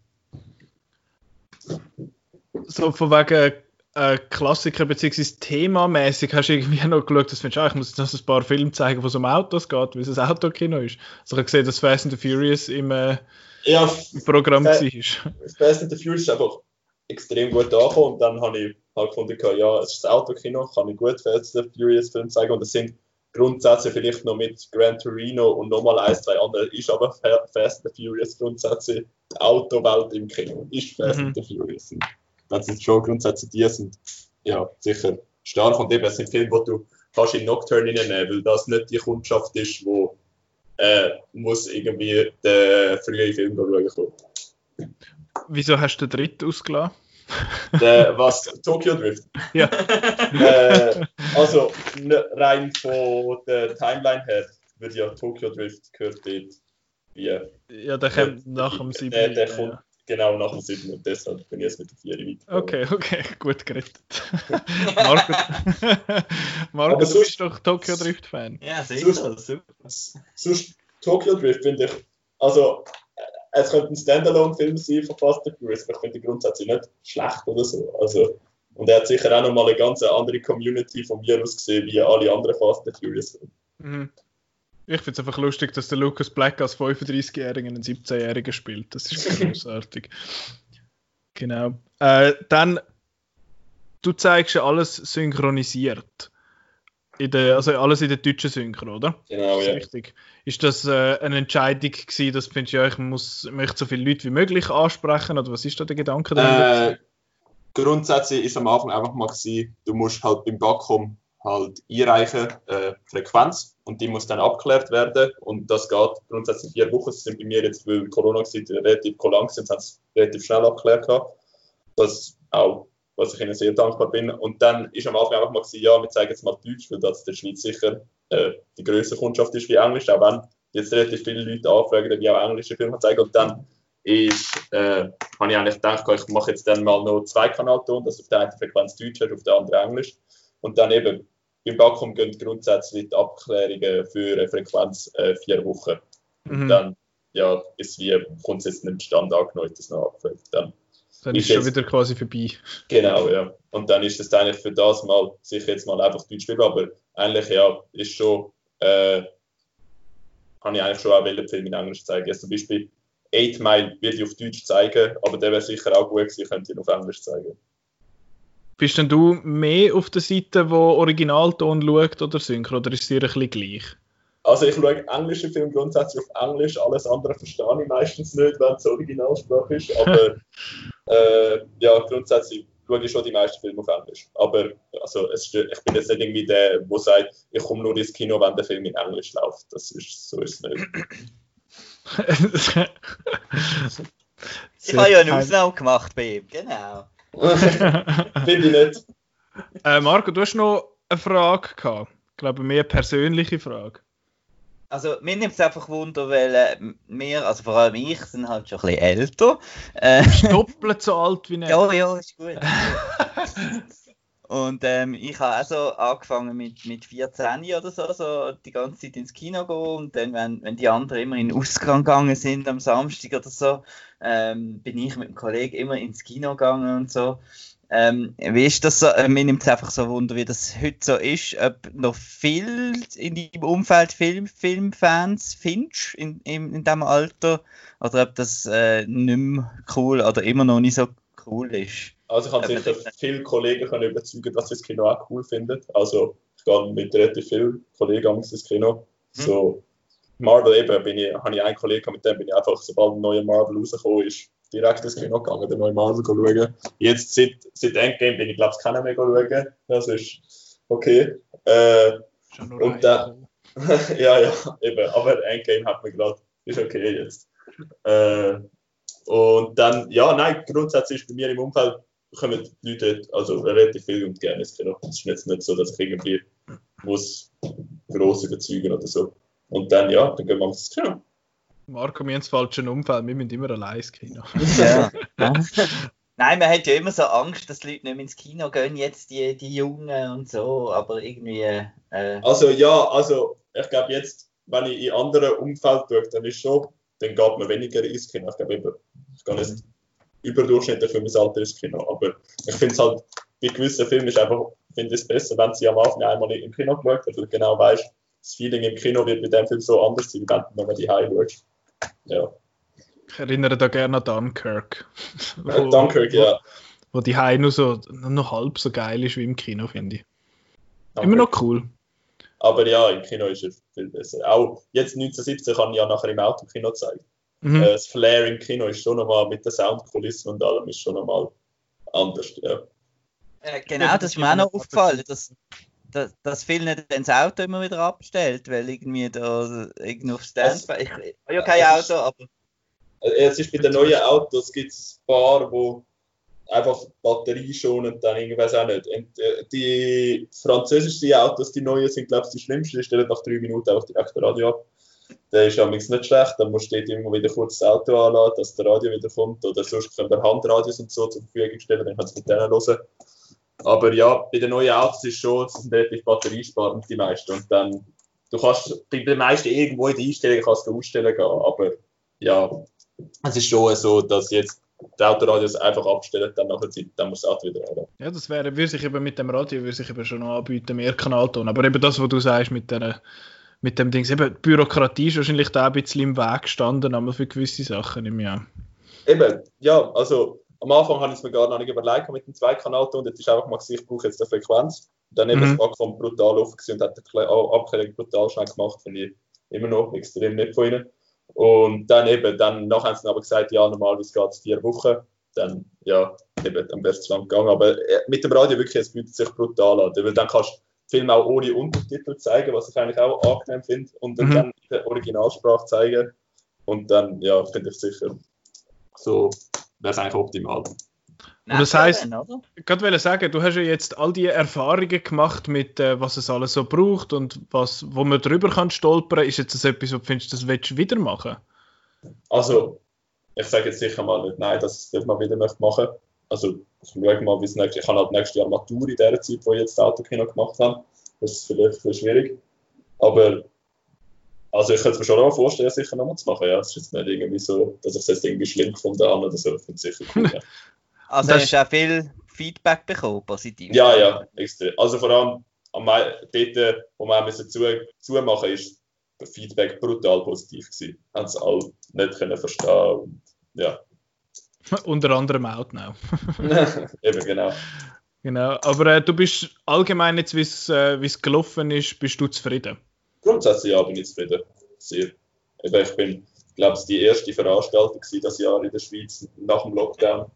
So von wegen äh, Klassiker bzw. themamäßig hast du irgendwie noch geschaut, dass du ich muss jetzt noch ein paar Filme zeigen, wo es um Autos geht, wie es ein Autokino ist. Also ich habe gesehen, dass Fast and the Furious im, äh, Ja, Programm war. Fast and the Furious ist einfach extrem gut angekommen und dann habe ich halt gefunden, ja, es ist das Autokino, kann ich gut Fast and the Furious Film zeigen und es sind Grundsätze vielleicht noch mit Gran Torino und nochmal ein, zwei andere, ist aber Fa- Fast and the Furious Grundsätze die Autowelt im Kino, ist Fast Mhm. and the Furious. Und das sind schon Grundsätze, die sind ja sicher stark und eben, es sind Filme, die du kannst in Nocturne reinnehmen, weil das nicht die Kundschaft ist, wo äh, muss irgendwie den frühen Film schauen kommen. Wieso hast du den dritten ausgelassen? Der, was Tokyo Drift. Ja. äh, also rein von der Timeline her würde ja Tokyo Drift gehört dort wie Ja, der kommt nach dem 7. Der, der kommt genau nach dem 7. und deshalb bin ich jetzt mit der 4 weiter. Okay, okay, gut gerettet. Marco, Marco Aber du sonst- bist doch Tokyo Drift Fan. Ja, sicher, super. Sonst Tokyo Drift finde ich, also es könnte ein Standalone-Film sein von Fast and Furious, aber ich finde die grundsätzlich nicht schlecht oder so. Also, und er hat sicher auch nochmal eine ganz andere Community von mir aus gesehen, wie alle anderen Fast and Furious Filme. Mhm. Ich finde es einfach lustig, dass der Lucas Black als 35-Jährigen einen 17-Jährigen spielt. Das ist großartig. genau. Äh, dann, du zeigst ja alles synchronisiert. In der, also alles in der deutschen Synchro, oder? Genau, ist ja. richtig. Ist das äh, eine Entscheidung gewesen, dass du findest, ja, ich muss, möchte so viele Leute wie möglich ansprechen? Oder was ist da der Gedanke dahinter? Äh, grundsätzlich ist am Anfang einfach mal gewesen, du musst halt beim Backcom halt einreichen, äh, Frequenz, und die muss dann abgeklärt werden. Und das geht grundsätzlich vier Wochen. Das sind bei mir jetzt, weil Corona-Zeit relativ lang sind, haben es relativ schnell abgeklärt. Das auch, was ich ihnen sehr dankbar bin. Und dann ist am Anfang einfach mal gewesen, ja, wir zeigen jetzt mal Deutsch, weil das in der Schweiz sicher äh, die größere Kundschaft ist wie Englisch, auch wenn jetzt relativ viele Leute anfragen, die auch englische Filme zeigen. Und dann äh, habe ich eigentlich gedacht, ich mache jetzt dann mal noch zwei Kanalton, dass auf der einen Frequenz Deutsch hat, auf der anderen Englisch. Und dann eben beim Backcom gehen grundsätzlich die Abklärungen für eine Frequenz äh, vier Wochen. Mhm. dann ja, ist wie, kommt es jetzt nicht Stand angenommen, das noch abgefällt. Dann, Dann ist ist schon jetzt- wieder quasi vorbei. genau, ja. Und dann ist es eigentlich für das mal, sich jetzt mal einfach Deutsch spielen, aber eigentlich ja, ist schon, äh, habe ich eigentlich schon auch wollen, Film in Englisch zeigen. Jetzt zum Beispiel 8 Mile würde ich auf Deutsch zeigen, aber der wäre sicher auch gut gewesen, könnte ich ihn auf Englisch zeigen. Bist denn du mehr auf der Seite, wo Originalton schaut oder Synchro, oder ist es dir ein bisschen gleich? Also ich schaue englische Filme grundsätzlich auf Englisch, alles andere verstehe ich meistens nicht, wenn es Originalsprache ist, aber äh, ja, grundsätzlich schaue ich schon die meisten Filme auf Englisch. Aber also, es, ich bin jetzt nicht irgendwie der, der sagt, ich komme nur ins Kino, wenn der Film in Englisch läuft. Das ist, so ist es nicht. Ich habe ja eine Ausnahme gemacht bei ihm, genau. Finde ich nicht. Äh, Marco, du hast noch eine Frage gehabt. Ich glaube, mehr persönliche Frage. Also, mir nimmt es einfach Wunder, weil äh, wir, also vor allem ich, sind halt schon ein bisschen älter. Äh, Doppelt so alt wie er. ja, ja, ist gut. Und ähm, ich habe also angefangen mit, mit 14 oder so, so die ganze Zeit ins Kino gehen und dann, wenn, wenn die anderen immer in den Ausgang gegangen sind am Samstag oder so, ähm, bin ich mit dem Kollegen immer ins Kino gegangen und so. Ähm, wie ist das so? Äh, Mir nimmt es einfach so Wunder, wie das heute so ist. Ob noch viel in deinem Umfeld Film, Filmfans findest in, in, in diesem Alter oder ob das äh, nicht mehr cool oder immer noch nicht so cool ist. Also ich habe sicher das- viele Kollegen können überzeugen, dass sie das Kino auch cool finden. Also ich gehe mit relativ vielen Kollegen ins Kino. Hm. So Marvel eben, bin ich, habe ich einen Kollegen, mit dem bin ich einfach, sobald ein neuer Marvel rausgekommen ist, direkt ins Kino gegangen, den neuen Marvel schauen. Jetzt seit, seit Endgame bin ich glaube ich keiner mehr schauen. Das ist okay. Äh, Schon nur Und eine. da- ja, ja, eben. Aber Endgame hat mir gerade, ist okay jetzt. Äh, und dann, ja, nein, grundsätzlich ist bei mir im Umfeld kommen die Leute also relativ viel und gerne ins Kino. Es ist jetzt nicht so, dass ich irgendwie muss gross überzeugen oder so. Und dann, ja, dann gehen wir ins Kino. Marco, wir haben das falsche Umfeld, wir müssen immer allein ins Kino. Ja. Nein, man hat ja immer so Angst, dass die Leute nicht mehr ins Kino gehen, jetzt die, die Jungen und so, aber irgendwie. Äh, Also ja, also ich glaube jetzt, wenn ich in anderen Umfeld schaue, dann ist schon, dann geht man weniger ins Kino. Ich glaube, ich gehe nicht überdurchschnittlich für mein Alter ins Kino, aber ich finde es halt, bei gewissen Filmen ist einfach, finde ich es besser, wenn sie am Anfang einmal im Kino geschaut haben, weil du genau weißt, das Feeling im Kino wird bei dem Film so anders sein, wenn du die Heim schaust. Ja. Ich erinnere da gerne an Dunkirk. Äh, Dunkirk, ja. Wo die Heim nur so nur noch halb so geil ist wie im Kino, finde ich. Immer Dunkirk. noch cool. Aber ja, im Kino ist es viel besser. Auch jetzt 1917 kann ich ja nachher im Autokino zeigen. Mhm. Äh, das Flair im Kino ist schon nochmal mit der Soundkulissen und allem ist schon nochmal anders. Ja. äh, genau, das ist mir auch noch aufgefallen, dass, dass, dass viele nicht das Auto immer wieder abstellt, weil irgendwie da irgendwie auf Standby. Ich, ich habe ja kein Auto, aber. Also jetzt ist bei den neuen Autos gibt es ein paar, wo einfach batterieschonend dann irgendwas auch nicht. Und, äh, die französischen Autos, die neuen, sind glaube ich die schlimmsten. Die stellen nach drei Minuten einfach direkt das Radio ab. Der ist allerdings nicht schlecht. Dann musst du immer wieder kurz das Auto anladen, dass der Radio wieder kommt. Oder sonst können wir Handradios und so zur Verfügung stellen, dann kannst du mit denen hören. Aber ja, bei den neuen Autos ist schon, sie sind relativ batteriesparend, die meisten. Und dann, du kannst bei den meisten irgendwo in die Einstellungen kannst du ausstellen gehen. Aber ja, es ist schon so, dass jetzt die Autoradios einfach abstellen, dann nachher Zeit, dann muss das Auto wieder an. Ja, das wäre, würde sich eben mit dem Radio würde sich eben schon anbieten, mehr Kanalton. Aber eben das, was du sagst mit, der, mit dem Ding, eben die Bürokratie ist wahrscheinlich da ein bisschen im Weg gestanden, aber für gewisse Sachen im Jahr. Eben, ja, also am Anfang habe ich es mir gar noch nicht überlegt mit dem Zweikanalton. Jetzt ist einfach mal gesagt, ich brauche jetzt eine Frequenz. Und dann eben Mhm. das Aquam brutal offen und hat die Abklärung brutal schnell gemacht, finde ich immer noch extrem nett von ihnen. Und dann eben, dann nachher haben sie aber gesagt, ja, normalerweise geht es vier Wochen. Dann, ja, eben, dann wäre es zu lang gegangen. Aber äh, mit dem Radio wirklich, es bietet sich brutal an. Weil dann kannst Film auch ohne Untertitel zeigen, was ich eigentlich auch angenehm finde. Und dann, Mhm. dann in der Originalsprache zeigen. Und dann, ja, finde ich sicher, so wäre es eigentlich optimal. Und das oder? Ich wollte gerade sagen, du hast ja jetzt all die Erfahrungen gemacht mit, äh, was es alles so braucht und was, wo man drüber kann stolpern. Ist jetzt das etwas, wo du findest, das willst du wieder machen? Also, ich sage jetzt sicher mal nicht nein, dass ich es nicht mal wieder möchte machen Also, ich schaue mal, wie es nächstes Ich habe halt nächstes Jahr Matur in der Zeit, wo ich jetzt das Autokino gemacht habe. Das ist vielleicht ein bisschen schwierig. Aber, also ich könnte mir schon auch vorstellen, sicher nochmal zu machen. Ja, es ist jetzt nicht irgendwie so, dass ich es jetzt irgendwie schlimm gefunden habe oder so. Ich finde es sicher cool. Ja. Also hast du auch viel Feedback bekommen, positiv. Ja, ja, extrem. Also vor allem am dort, wo wir müssen zu, zumachen ist das Feedback brutal positiv gewesen. Haben es alle nicht können verstehen und ja, Unter anderem Outnow. eben genau. Genau. Aber äh, du bist allgemein jetzt, wie es äh, wie's gelaufen ist, bist du zufrieden? Grundsätzlich ja, bin ich zufrieden. Sehr. Eben, ich bin, glaube ich, die erste Veranstaltung gewesen, das Jahr in der Schweiz nach dem Lockdown.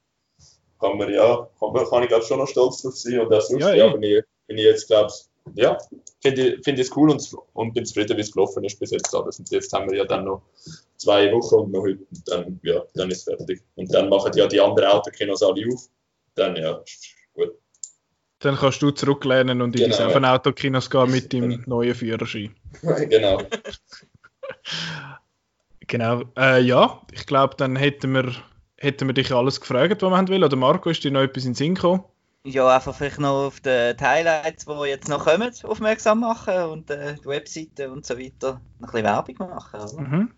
Kann man ja, kann, man, kann ich glaube schon noch stolz drauf sein und auch sonst, Ja, ja, eh. bin, ich, bin ich jetzt, glaube ich, ja, finde ich, find ich es cool und, und bin zufrieden, wie es gelaufen ist bis jetzt alles. Und jetzt haben wir ja dann noch zwei Wochen und noch heute, und dann, ja, dann ist es fertig. Und dann machen ja die anderen Autokinos alle auf. Dann, ja, gut. Dann kannst du zurücklehnen und in Genau, die ja. selben Autokinos gehen mit dem neuen Führerschein. genau. Genau. Äh, ja, ich glaube, dann hätten wir, hätten wir dich alles gefragt, was wir haben will. Oder Marco, ist dir noch etwas in den Sinn gekommen? Ja, einfach vielleicht noch auf die, die Highlights, die jetzt noch kommen, aufmerksam machen und äh, die Webseite und so weiter noch ein bisschen Werbung machen. Oder? Mhm.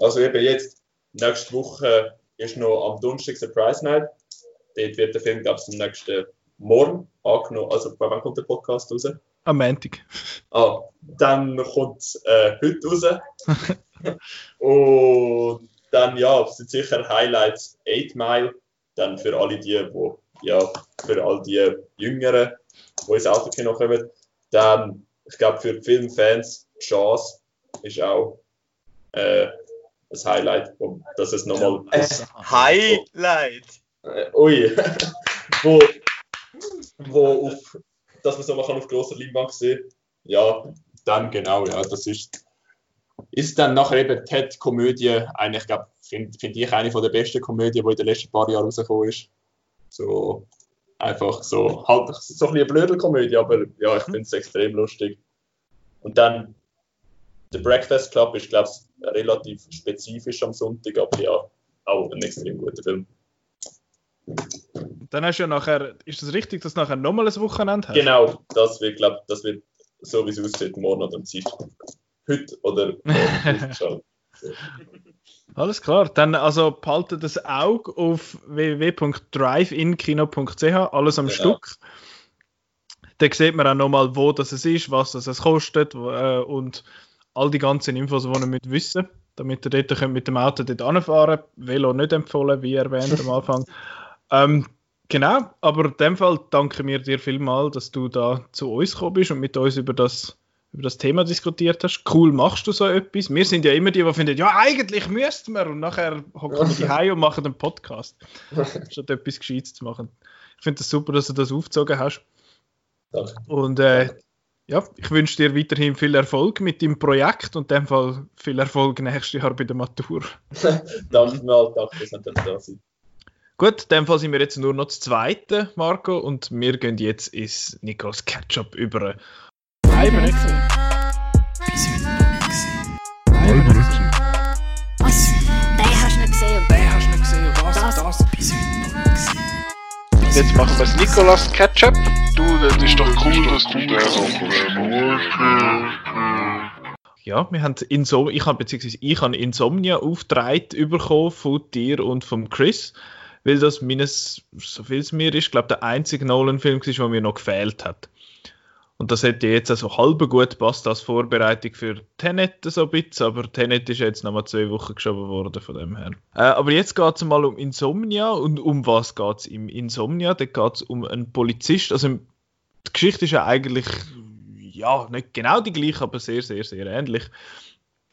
Also eben jetzt, nächste Woche ist noch am Donnerstag Surprise Night. Dort wird der Film, glaube ich, am nächsten Morgen angenommen. Also, wann kommt der Podcast raus? Am Montag. Ah, dann kommt es äh, heute raus. Und dann, ja, es sind sicher Highlights 8 Mile. Dann für alle die, wo, ja, für all die Jüngeren, die ins Autokino kommen. Dann, ich glaube, für die Filmfans, die Chance ist auch äh, ein Highlight, wo- dass es nochmal. Äh, Highlight! Äh, ui, wo, wo auf, dass man so mal kann auf grosser Leinwand sehen Ja, dann genau, ja, das ist, ist dann nachher eben Ted-Komödie, eigentlich, glaube finde find ich eine von der besten Komödien, die in den letzten paar Jahren rausgekommen ist. So einfach so, halt so ein bisschen eine Blödelkomödie, aber ja, ich finde es extrem lustig. Und dann The Breakfast Club ist, glaube ich, relativ spezifisch am Sonntag, aber ja, auch ein extrem guter Film. Dann hast du ja nachher, ist es das richtig, dass du nachher nochmal ein Wochenende hast? Genau, das wird, glaube das wird so wie es aussieht, morgen oder am Zeit. Heute oder morgen. Alles klar, dann also behaltet das Auge auf www.driveinkino.ch, alles am genau. Stück. Da sieht man auch nochmal, wo das ist, was das es kostet äh, und all die ganzen Infos, die ihr müsst wissen damit ihr dort könnt mit dem Auto dort anfahren Velo nicht empfohlen, wie erwähnt am Anfang. ähm, genau, aber in dem Fall danke mir dir vielmal, dass du da zu uns gekommen bist und mit uns über das, über das Thema diskutiert hast. Cool machst du so etwas. Wir sind ja immer die, die finden, ja, eigentlich müssten wir und nachher hocken wir die Hause und machen einen Podcast, statt etwas Gescheites zu machen. Ich finde es das super, dass du das aufgezogen hast. Danke. Und äh, ja, ich wünsche dir weiterhin viel Erfolg mit dem Projekt und in dem Fall viel Erfolg nächstes Jahr bei der Matur. danke mal, danke, dass ihr da seid. Gut, in dem Fall sind wir jetzt nur noch das zweite, Marco, und wir gehen jetzt ins Nikos Ketchup über. Gesehen. Bis heute noch nicht gesehen. Gesehen. Was? Den hast du nicht gesehen. Den hast du nicht gesehen. Und das, das. Bis heute noch nicht gesehen. Jetzt machen wir das Nikolas Ketchup. Du, das ist doch cool, dass du das ja, wir haben Insom ich habe beziehungsweise ich habe Insomnia aufgetragen bekommen von dir und von Chris, weil das meines, so viel es mir ist, glaube der einzige Nolan-Film war, der mir noch gefehlt hat. Und das hätte jetzt also halb gut passt als Vorbereitung für Tenet so ein bisschen, aber Tenet ist jetzt nochmal zwei Wochen geschoben worden von dem her. Äh, aber jetzt geht es mal um Insomnia und um was geht es im Insomnia? Da geht es um einen Polizist, also die Geschichte ist ja eigentlich, ja, nicht genau die gleiche, aber sehr, sehr, sehr ähnlich.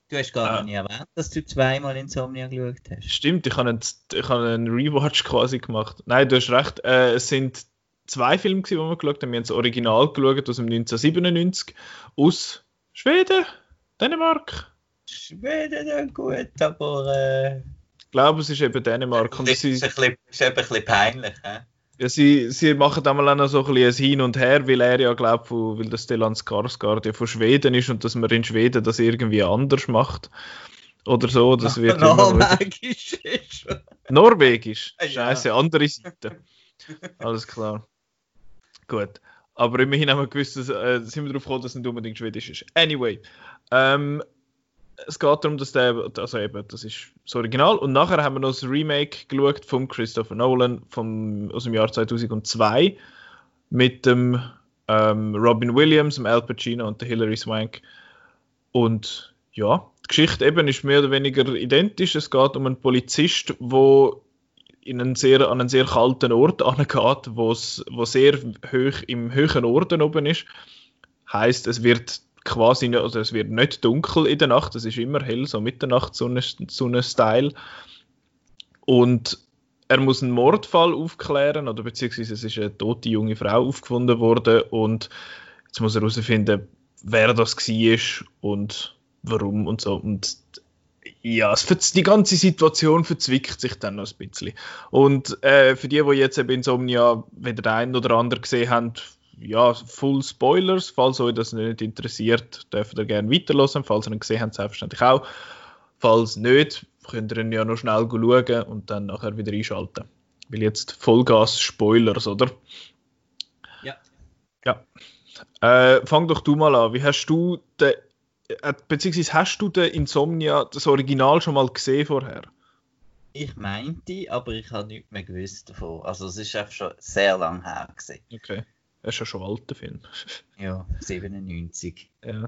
Du hast gar äh, nicht erwähnt, dass du zweimal Insomnia geschaut hast. Stimmt, ich habe einen, ich habe einen Rewatch quasi gemacht. Nein, du hast recht, äh, es sind zwei Filme, die wir geschaut haben. Wir haben das Original geschaut aus dem 1997 aus Schweden, Dänemark. Schweden, ja gut, aber. Äh... Ich glaube, es ist eben Dänemark. Und das ist, ein bisschen, ist eben ein bisschen peinlich. He? Ja, sie, sie machen einmal auch noch so ein bisschen Hin und Her, weil er ja glaubt, weil das Stellan Skarsgård ja von Schweden ist und dass man in Schweden das irgendwie anders macht. Oder so, das wird Norwegisch ist. Norwegisch? Scheiße, andere Seite. Alles klar. Gut. Aber immerhin haben wir gewusst, dass, äh, sind wir darauf gekommen, dass es nicht unbedingt Schwedisch ist. Anyway. Ähm, es geht darum, dass der, also eben, das ist das Original. Und nachher haben wir noch das Remake geschaut von Christopher Nolan vom, aus dem Jahr 2002 mit dem ähm, Robin Williams, dem Al Pacino und der Hilary Swank. Und ja, die Geschichte eben ist mehr oder weniger identisch. Es geht um einen Polizist, der in einen sehr, an einen sehr kalten Ort angeht, wo sehr hoch im höheren Orden oben ist. Heißt, es wird quasi nicht, also es wird nicht dunkel in der Nacht, es ist immer hell, so Mitternacht-Sonne-Style. Und er muss einen Mordfall aufklären, oder beziehungsweise es ist eine tote junge Frau aufgefunden worden und jetzt muss er herausfinden, wer das war und warum und so. Und ja, es, die ganze Situation verzwickt sich dann noch ein bisschen. Und äh, für die, die jetzt eben Insomnia weder der ein oder andere gesehen haben, ja, Full Spoilers. Falls euch das nicht interessiert, dürft ihr gerne weiterhören. Falls ihr ihn gesehen habt, selbstverständlich auch. Falls nicht, könnt ihr ihn ja noch schnell schauen und dann nachher wieder einschalten. Weil jetzt Vollgas-Spoilers, oder? Ja. Ja. Äh, fang doch du mal an. Wie hast du den, beziehungsweise hast du den Insomnia, das Original schon mal gesehen vorher? Ich meinte, aber ich habe nichts mehr gewusst davon. Also es ist einfach schon sehr lange her gewesen. Okay. Das ist ja schon ein alter Film. ja, 97. Ja.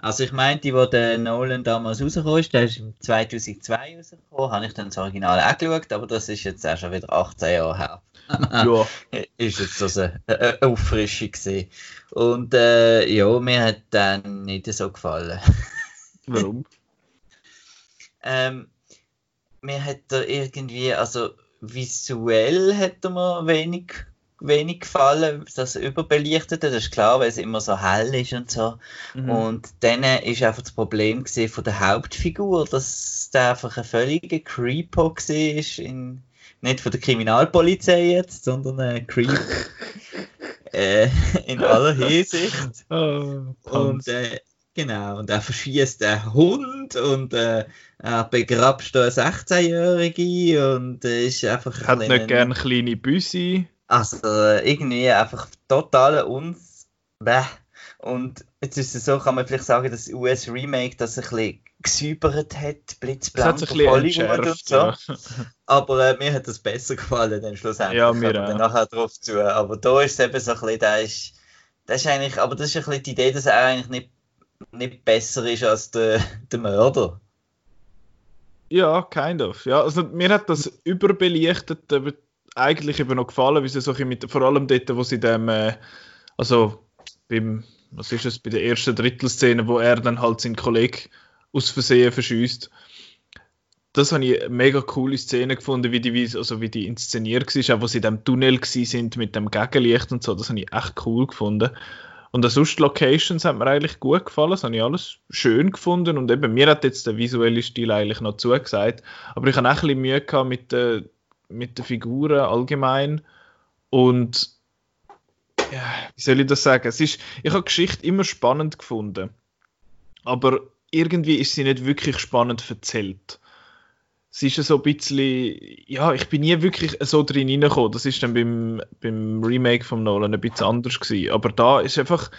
Also ich meinte, wo der Nolan damals rausgekommen ist, der ist im 2002 rausgekommen, habe ich dann das Original auch geschaut, aber das ist jetzt auch schon wieder 18 Jahre her. ja. ist jetzt also eine, Auffrischung gewesen. Und äh, ja, mir hat dann nicht so gefallen. Warum? ähm, mir hat er irgendwie, also visuell hat er mir wenig wenig gefallen, das Überbelichtete. Das ist klar, weil es immer so hell ist und so. Mhm. Und dann ist einfach das Problem von der Hauptfigur, dass der einfach ein völliger Creepo war. In, nicht von der Kriminalpolizei jetzt, sondern ein Creep. äh, in aller Hinsicht. Oh, und äh, genau, und er verschießt einen Hund und äh, er begrabt eine 16-Jährige und äh, ist einfach. Hat nicht gerne kleine Büsse. Also irgendwie einfach total uns. Bäh. Und jetzt ist es so, kann man vielleicht sagen, dass das US-Remake das ein bisschen gesäubert hat, blitzblank auf Hollywood und so. Ja. Aber äh, mir hat das besser gefallen, dann schlussendlich. Ja, mir auch. nachher drauf zu. Aber da ist es eben so ein bisschen, da ist, das ist eigentlich, aber das ist ein bisschen die Idee, dass er eigentlich nicht, nicht besser ist als der, der Mörder. Ja, kind of. Ja, also mir hat das überbelichtet eigentlich eben noch gefallen, wie sie so mit, vor allem dort, wo sie dem, äh, also beim, was ist es, bei der ersten Drittelszene, wo er dann halt seinen Kollegen aus Versehen verschießt. Das habe ich eine mega coole Szene gefunden, wie die, also wie die inszeniert war, auch wo sie in dem Tunnel sind mit dem Gegenlicht und so. Das habe ich echt cool gefunden. Und auch sonst Locations hat mir eigentlich gut gefallen, das habe ich alles schön gefunden und eben mir hat jetzt der visuelle Stil eigentlich noch zugesagt, aber ich habe auch ein bisschen Mühe gehabt mit, äh, mit den Figuren allgemein und ja, wie soll ich das sagen? Es ist, ich habe Geschichte immer spannend gefunden, aber irgendwie ist sie nicht wirklich spannend erzählt. Es ist so ein bisschen, ja, ich bin nie wirklich so drin reingekommen. Das ist dann beim, beim Remake von Nolan ein bisschen anders gewesen. Aber da ist einfach,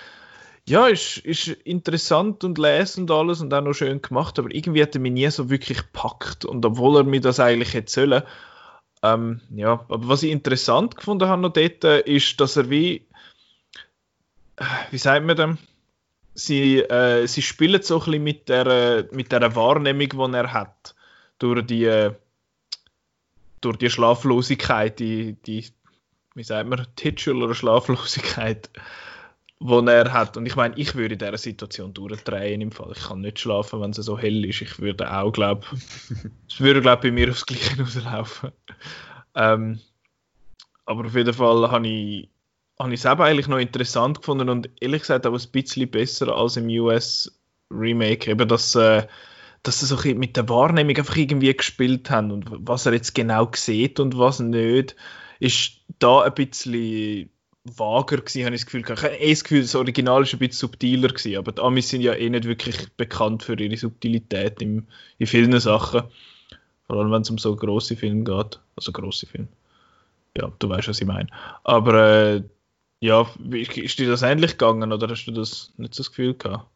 ja, ist, ist interessant und lesend alles und auch noch schön gemacht, aber irgendwie hat er mich nie so wirklich gepackt. Und obwohl er mir das eigentlich hätte sollen, ähm, ja, aber was ich interessant gefunden habe noch dort, ist, dass er wie, äh, wie sagt man dem? Sie, äh, sie spielen so ein bisschen mit der, mit der Wahrnehmung, die er hat. Durch die, äh, durch die Schlaflosigkeit, die, die, wie sagt man, titular Schlaflosigkeit, die er hat. Und ich meine, ich würde in dieser Situation durchdrehen im Fall. Ich kann nicht schlafen, wenn es so hell ist. Ich würde auch, glaube es würde, glaube bei mir aufs Gleiche rauslaufen. Ähm, aber auf jeden Fall habe ich habe ich es eigentlich noch interessant gefunden und ehrlich gesagt auch ein bisschen besser als im US Remake. Eben, dass, äh, dass sie so ein mit der Wahrnehmung einfach irgendwie gespielt haben und was er jetzt genau sieht und was nicht, ist da ein bisschen vager gewesen, habe ich das Gefühl. Ich habe eh das Gefühl, das Original ist ein bisschen subtiler gewesen, aber die Amis sind ja eh nicht wirklich bekannt für ihre Subtilität in, in vielen Sachen. Vor allem, wenn es um so große Filme geht. Also große Filme. Ja, du weißt, was ich meine. Aber äh, ja, ist dir das ähnlich gegangen oder hast du das nicht so das Gefühl gehabt?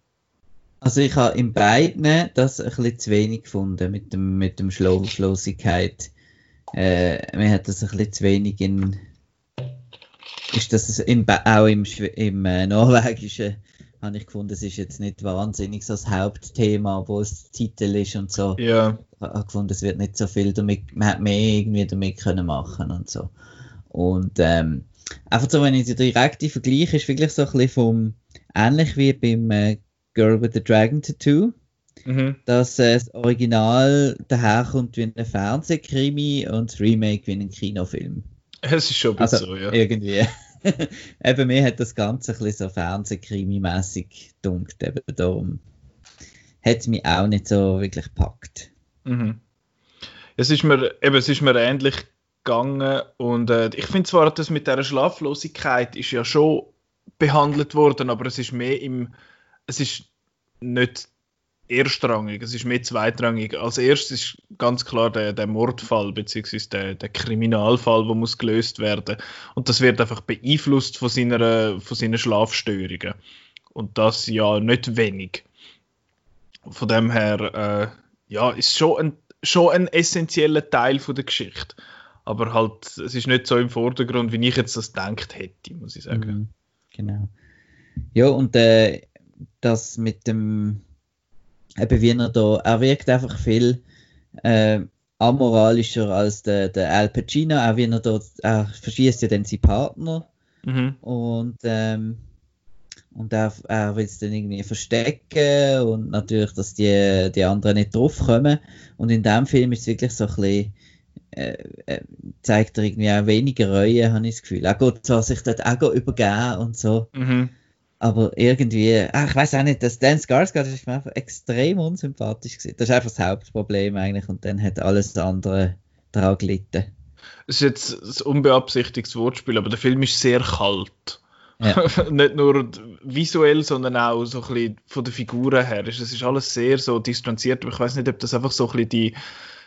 Also ich habe in beiden das ein bisschen zu wenig gefunden mit dem, mit dem Schlaflosigkeit. Äh, mir hat das ein bisschen zu wenig in ist das in, auch im, im äh, Norwegischen habe ich gefunden, es ist jetzt nicht wahnsinnig so das Hauptthema, wo es Titel ist und so. Ja. Ich habe gefunden, es wird nicht so viel damit, man hat mehr irgendwie damit können machen und so. Und ähm, einfach so, wenn ich die direkte vergleiche, ist wirklich so ein bisschen vom, ähnlich wie beim äh, Girl with the Dragon Tattoo, mhm. dass äh, das Original daherkommt wie ein Fernsehkrimi und das Remake wie ein Kinofilm. Es ist schon also, so, ja. Irgendwie. eben, mir hat das Ganze ein bisschen so Fernsehkrimi-mäßig gedunkt, eben darum hat es mich auch nicht so wirklich gepackt. Mhm. Es ist mir, eben, es ist mir ähnlich gegangen und äh, ich finde zwar, das mit der Schlaflosigkeit ist ja schon behandelt worden, aber es ist mehr im, es ist nicht erstrangig, es ist mehr zweitrangig. Als erstes ist ganz klar der, der Mordfall bzw. Der, der Kriminalfall, der muss gelöst werden und das wird einfach beeinflusst von seiner, von seinen Schlafstörungen und das ja nicht wenig. Von dem her, äh, ja, ist schon ein, schon ein essentieller Teil von der Geschichte aber halt, es ist nicht so im Vordergrund, wie ich jetzt das gedacht hätte, muss ich sagen. Mhm, genau. Ja, und äh, das mit dem, eben wie er da, er wirkt einfach viel äh, amoralischer als der, der Al Pacino, auch wie er da, er verschießt ja dann seinen Partner mhm. und ähm, und er, er will es dann irgendwie verstecken und natürlich, dass die, die anderen nicht draufkommen. Und in dem Film ist es wirklich so ein bisschen äh, äh, zeigt er irgendwie auch weniger Reue, habe ich das Gefühl. Er geht zwar sich dort auch übergeben und so, Mhm. Aber irgendwie, ach, ich weiß auch nicht, dass Dan Skarsgård ist mir einfach extrem unsympathisch gewesen. Das ist einfach das Hauptproblem eigentlich und dann hat alles andere daran gelitten. Es ist jetzt ein unbeabsichtigtes Wortspiel, aber der Film ist sehr kalt. Ja. Nicht nur visuell, sondern auch so ein bisschen von den Figuren her. Es ist alles sehr so distanziert, aber ich weiß nicht, ob das einfach so ein bisschen die,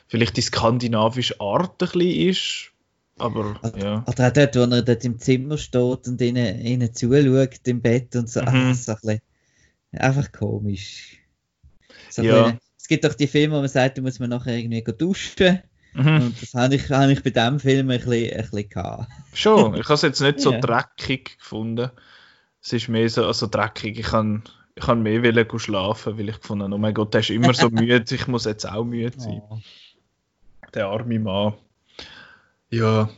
vielleicht die skandinavische Art ein bisschen ist. Aber ja. Oder auch dort, wo er dort im Zimmer steht und ihnen, ihnen zuschaut im Bett und so, Mhm. ach, so ein bisschen, einfach komisch. So ein Ja. bisschen- es gibt doch die Filme, wo man sagt, da muss man nachher irgendwie duschen. Mhm. Und das habe ich, habe ich bei diesem Film ein bisschen, ein bisschen gehabt. Schon, ich habe es jetzt nicht so Ja. dreckig gefunden. Es ist mehr so also dreckig. Ich kann, ich kann mehr wollen schlafen, weil ich gefunden habe, oh mein Gott, der ist immer so müde, ich muss jetzt auch müde sein. Oh. Der arme Mann. Ja.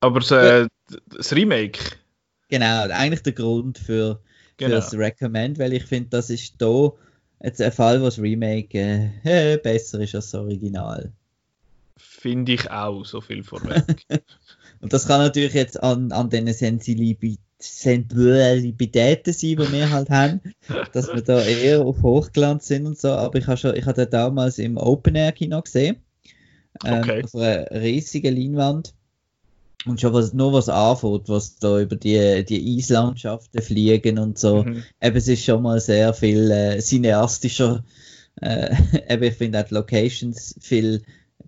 Aber das, äh, das Remake, Genau, eigentlich der Grund für, für genau. das Recommend, weil ich finde, das ist da jetzt ein Fall, wo das Remake äh, besser ist als das Original. Finde ich auch, so viel vorweg. Und das kann natürlich jetzt an, an den Sensibilität Sensibilitäten sein, die wir halt haben, dass wir da eher auf Hochglanz sind und so. Aber ich habe schon, ich habe den damals im Open Air Kino gesehen, ähm, Okay. auf einer riesigen Leinwand. Und schon was, nur was anfängt, was da über die, die Eislandschaften fliegen und so. Mhm. Eben, es ist schon mal sehr viel äh, cineastischer. Äh, eben, ich finde auch die Locations viel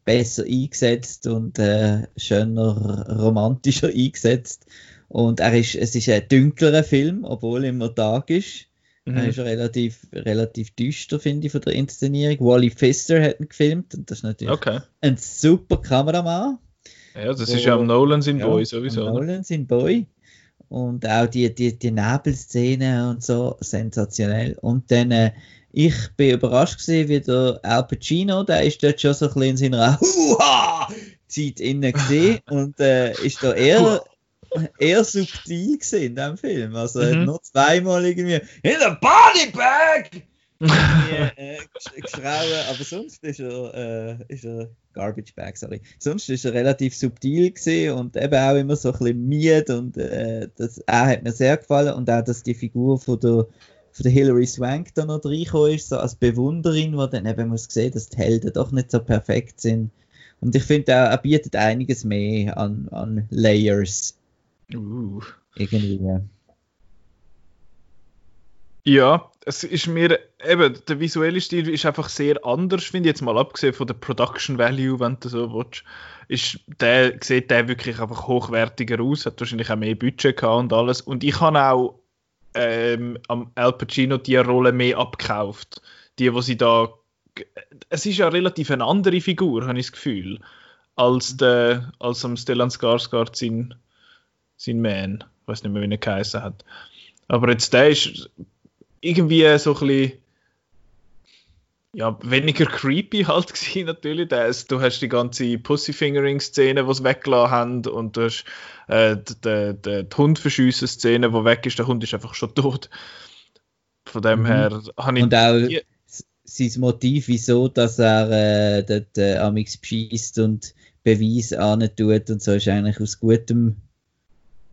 besser eingesetzt und äh, schöner, romantischer eingesetzt. Und er ist, es ist ein dunklerer Film, obwohl immer Tag ist. Er Mhm. ist relativ, relativ düster, finde ich, von der Inszenierung. Wally Pfister hat ihn gefilmt und das ist natürlich Okay. ein super Kameramann. Ja, das Wo- ist ja am Nolan sein Ja, Boy sowieso. am oder? Nolan sein Boy. Und auch die, die, die Nebelszene und so, sensationell. Und dann, äh, ich bin überrascht gewesen, wie der Al Pacino, der ist dort schon so ein bisschen in seiner Huha-Zeit innen gesehen und äh, ist da eher, eher subtil gewesen in dem Film. Also er Mhm. noch zweimal irgendwie in the body bag irgendwie, äh, geschrauen, aber sonst ist er, äh, ist er Garbage Bag, sorry. Sonst ist er relativ subtil gewesen und eben auch immer so ein bisschen müde und äh, das auch hat mir sehr gefallen und auch, dass die Figur von der, von der Hilary Swank da noch reingekommen ist, so als Bewunderin, wo dann eben muss sehen, dass die Helden doch nicht so perfekt sind. Und ich finde auch, er bietet einiges mehr an, an Layers Uh. irgendwie. Ja, es ist mir eben, der visuelle Stil ist einfach sehr anders, finde ich jetzt mal abgesehen von der Production Value, wenn du so willst. Ist der, sieht der wirklich einfach hochwertiger aus, hat wahrscheinlich auch mehr Budget gehabt und alles. Und ich habe auch ähm, am Al Pacino die Rolle mehr abgekauft. Die, wo sie da. Es ist ja relativ eine andere Figur, habe ich das Gefühl, als, der, als am Stellan Skarsgård sein, sein Man. Ich weiß nicht mehr, wie er geheißen hat. Aber jetzt der ist irgendwie so ein bisschen ja, weniger creepy halt gewesen, natürlich. Ist, du hast die ganze Pussyfingering-Szene, die sie weggelassen haben und du hast äh, die, die, die, Hundverschiessen-Szene, die weg ist. Der Hund ist einfach schon tot. Von dem Mhm. her habe ich... Und auch sein Motiv, wieso, dass er äh, dort äh, amix beschießt und Beweis tut und so, ist eigentlich aus gutem,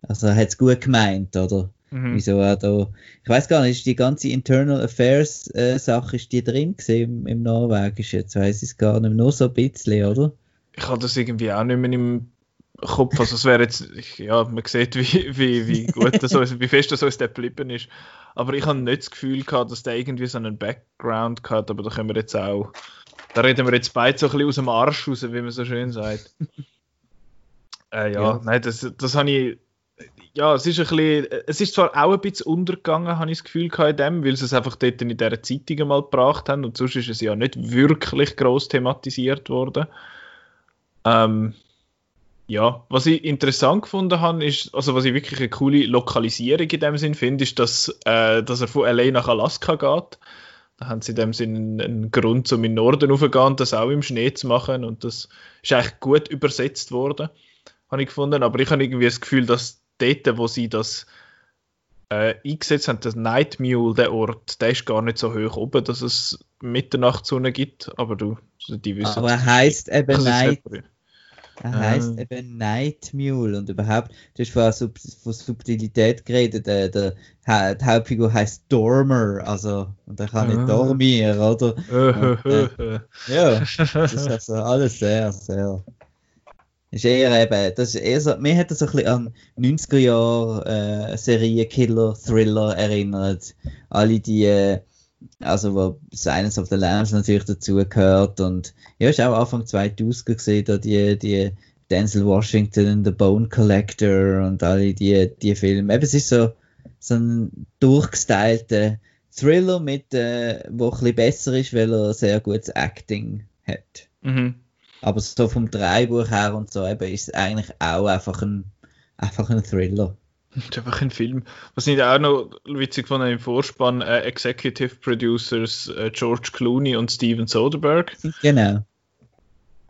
also er hat es gut gemeint, oder? Mhm. Wieso er da, ich weiß gar nicht, ist die ganze Internal Affairs äh, Sache, ist die drin gewesen im, im Norwegischen? Jetzt weiß ich es gar nicht mehr, nur so ein bisschen, oder? Ich habe das irgendwie auch nicht mehr im Kopf. Also es wäre jetzt, ja, man sieht, wie, wie, wie gut das uns, wie fest das uns der geblieben ist. Aber ich habe nicht das Gefühl gehabt, dass der irgendwie so einen Background hat, aber da können wir jetzt auch, da reden wir jetzt beide so ein bisschen aus dem Arsch raus, wie man so schön sagt. äh, ja, Ja. nein, das, das habe ich, ja, es ist ein bisschen, es ist zwar auch ein bisschen untergegangen, habe ich das Gefühl in dem, weil sie es einfach dort in dieser Zeitung mal gebracht haben und sonst ist es ja nicht wirklich groß thematisiert worden. Ähm, ja, was ich interessant gefunden habe, ist, also was ich wirklich eine coole Lokalisierung in dem Sinn finde, ist, dass, äh, dass er von LA nach Alaska geht. Da haben sie in dem Sinn einen, Grund, um in den Norden raufzugehen das auch im Schnee zu machen. Und das ist eigentlich gut übersetzt worden, habe ich gefunden. Aber ich habe irgendwie das Gefühl, dass dort, wo sie das äh, eingesetzt haben, das Night Mule, der Ort, der ist gar nicht so hoch oben, dass es Mitternachtssonne gibt. Aber du, die wissen Aber er heisst eben Night. Er heißt Ah. eben Night Mule und überhaupt, du hast vorher Sub von Subtilität geredet, der, der, Ha- die Hauptfigur heißt Dormer, also, und er kann Ah. nicht dormieren, oder? Äh, Ja, das ist also alles sehr, sehr. Ist eher eben, das ist eher so, mir hat das ein bisschen an 90er Jahre äh, Serienkiller, Thriller erinnert. Alle die, äh, also wo Silence of the Lambs natürlich dazu gehört und ja, ist auch Anfang 2000 gesehen, da die, die Denzel Washington, The Bone Collector und alle die, die Filme. Eben, es ist so, so ein durchgestylter Thriller mit, äh, wo ein bisschen besser ist, weil er sehr gutes Acting hat. mhm. Aber so vom Dreibuch her und so eben ist es eigentlich auch einfach ein, einfach ein Thriller. Das ist einfach ein Film. Was ich auch noch witzig fand im Vorspann, äh, Executive Producers äh, George Clooney und Steven Soderbergh. Genau.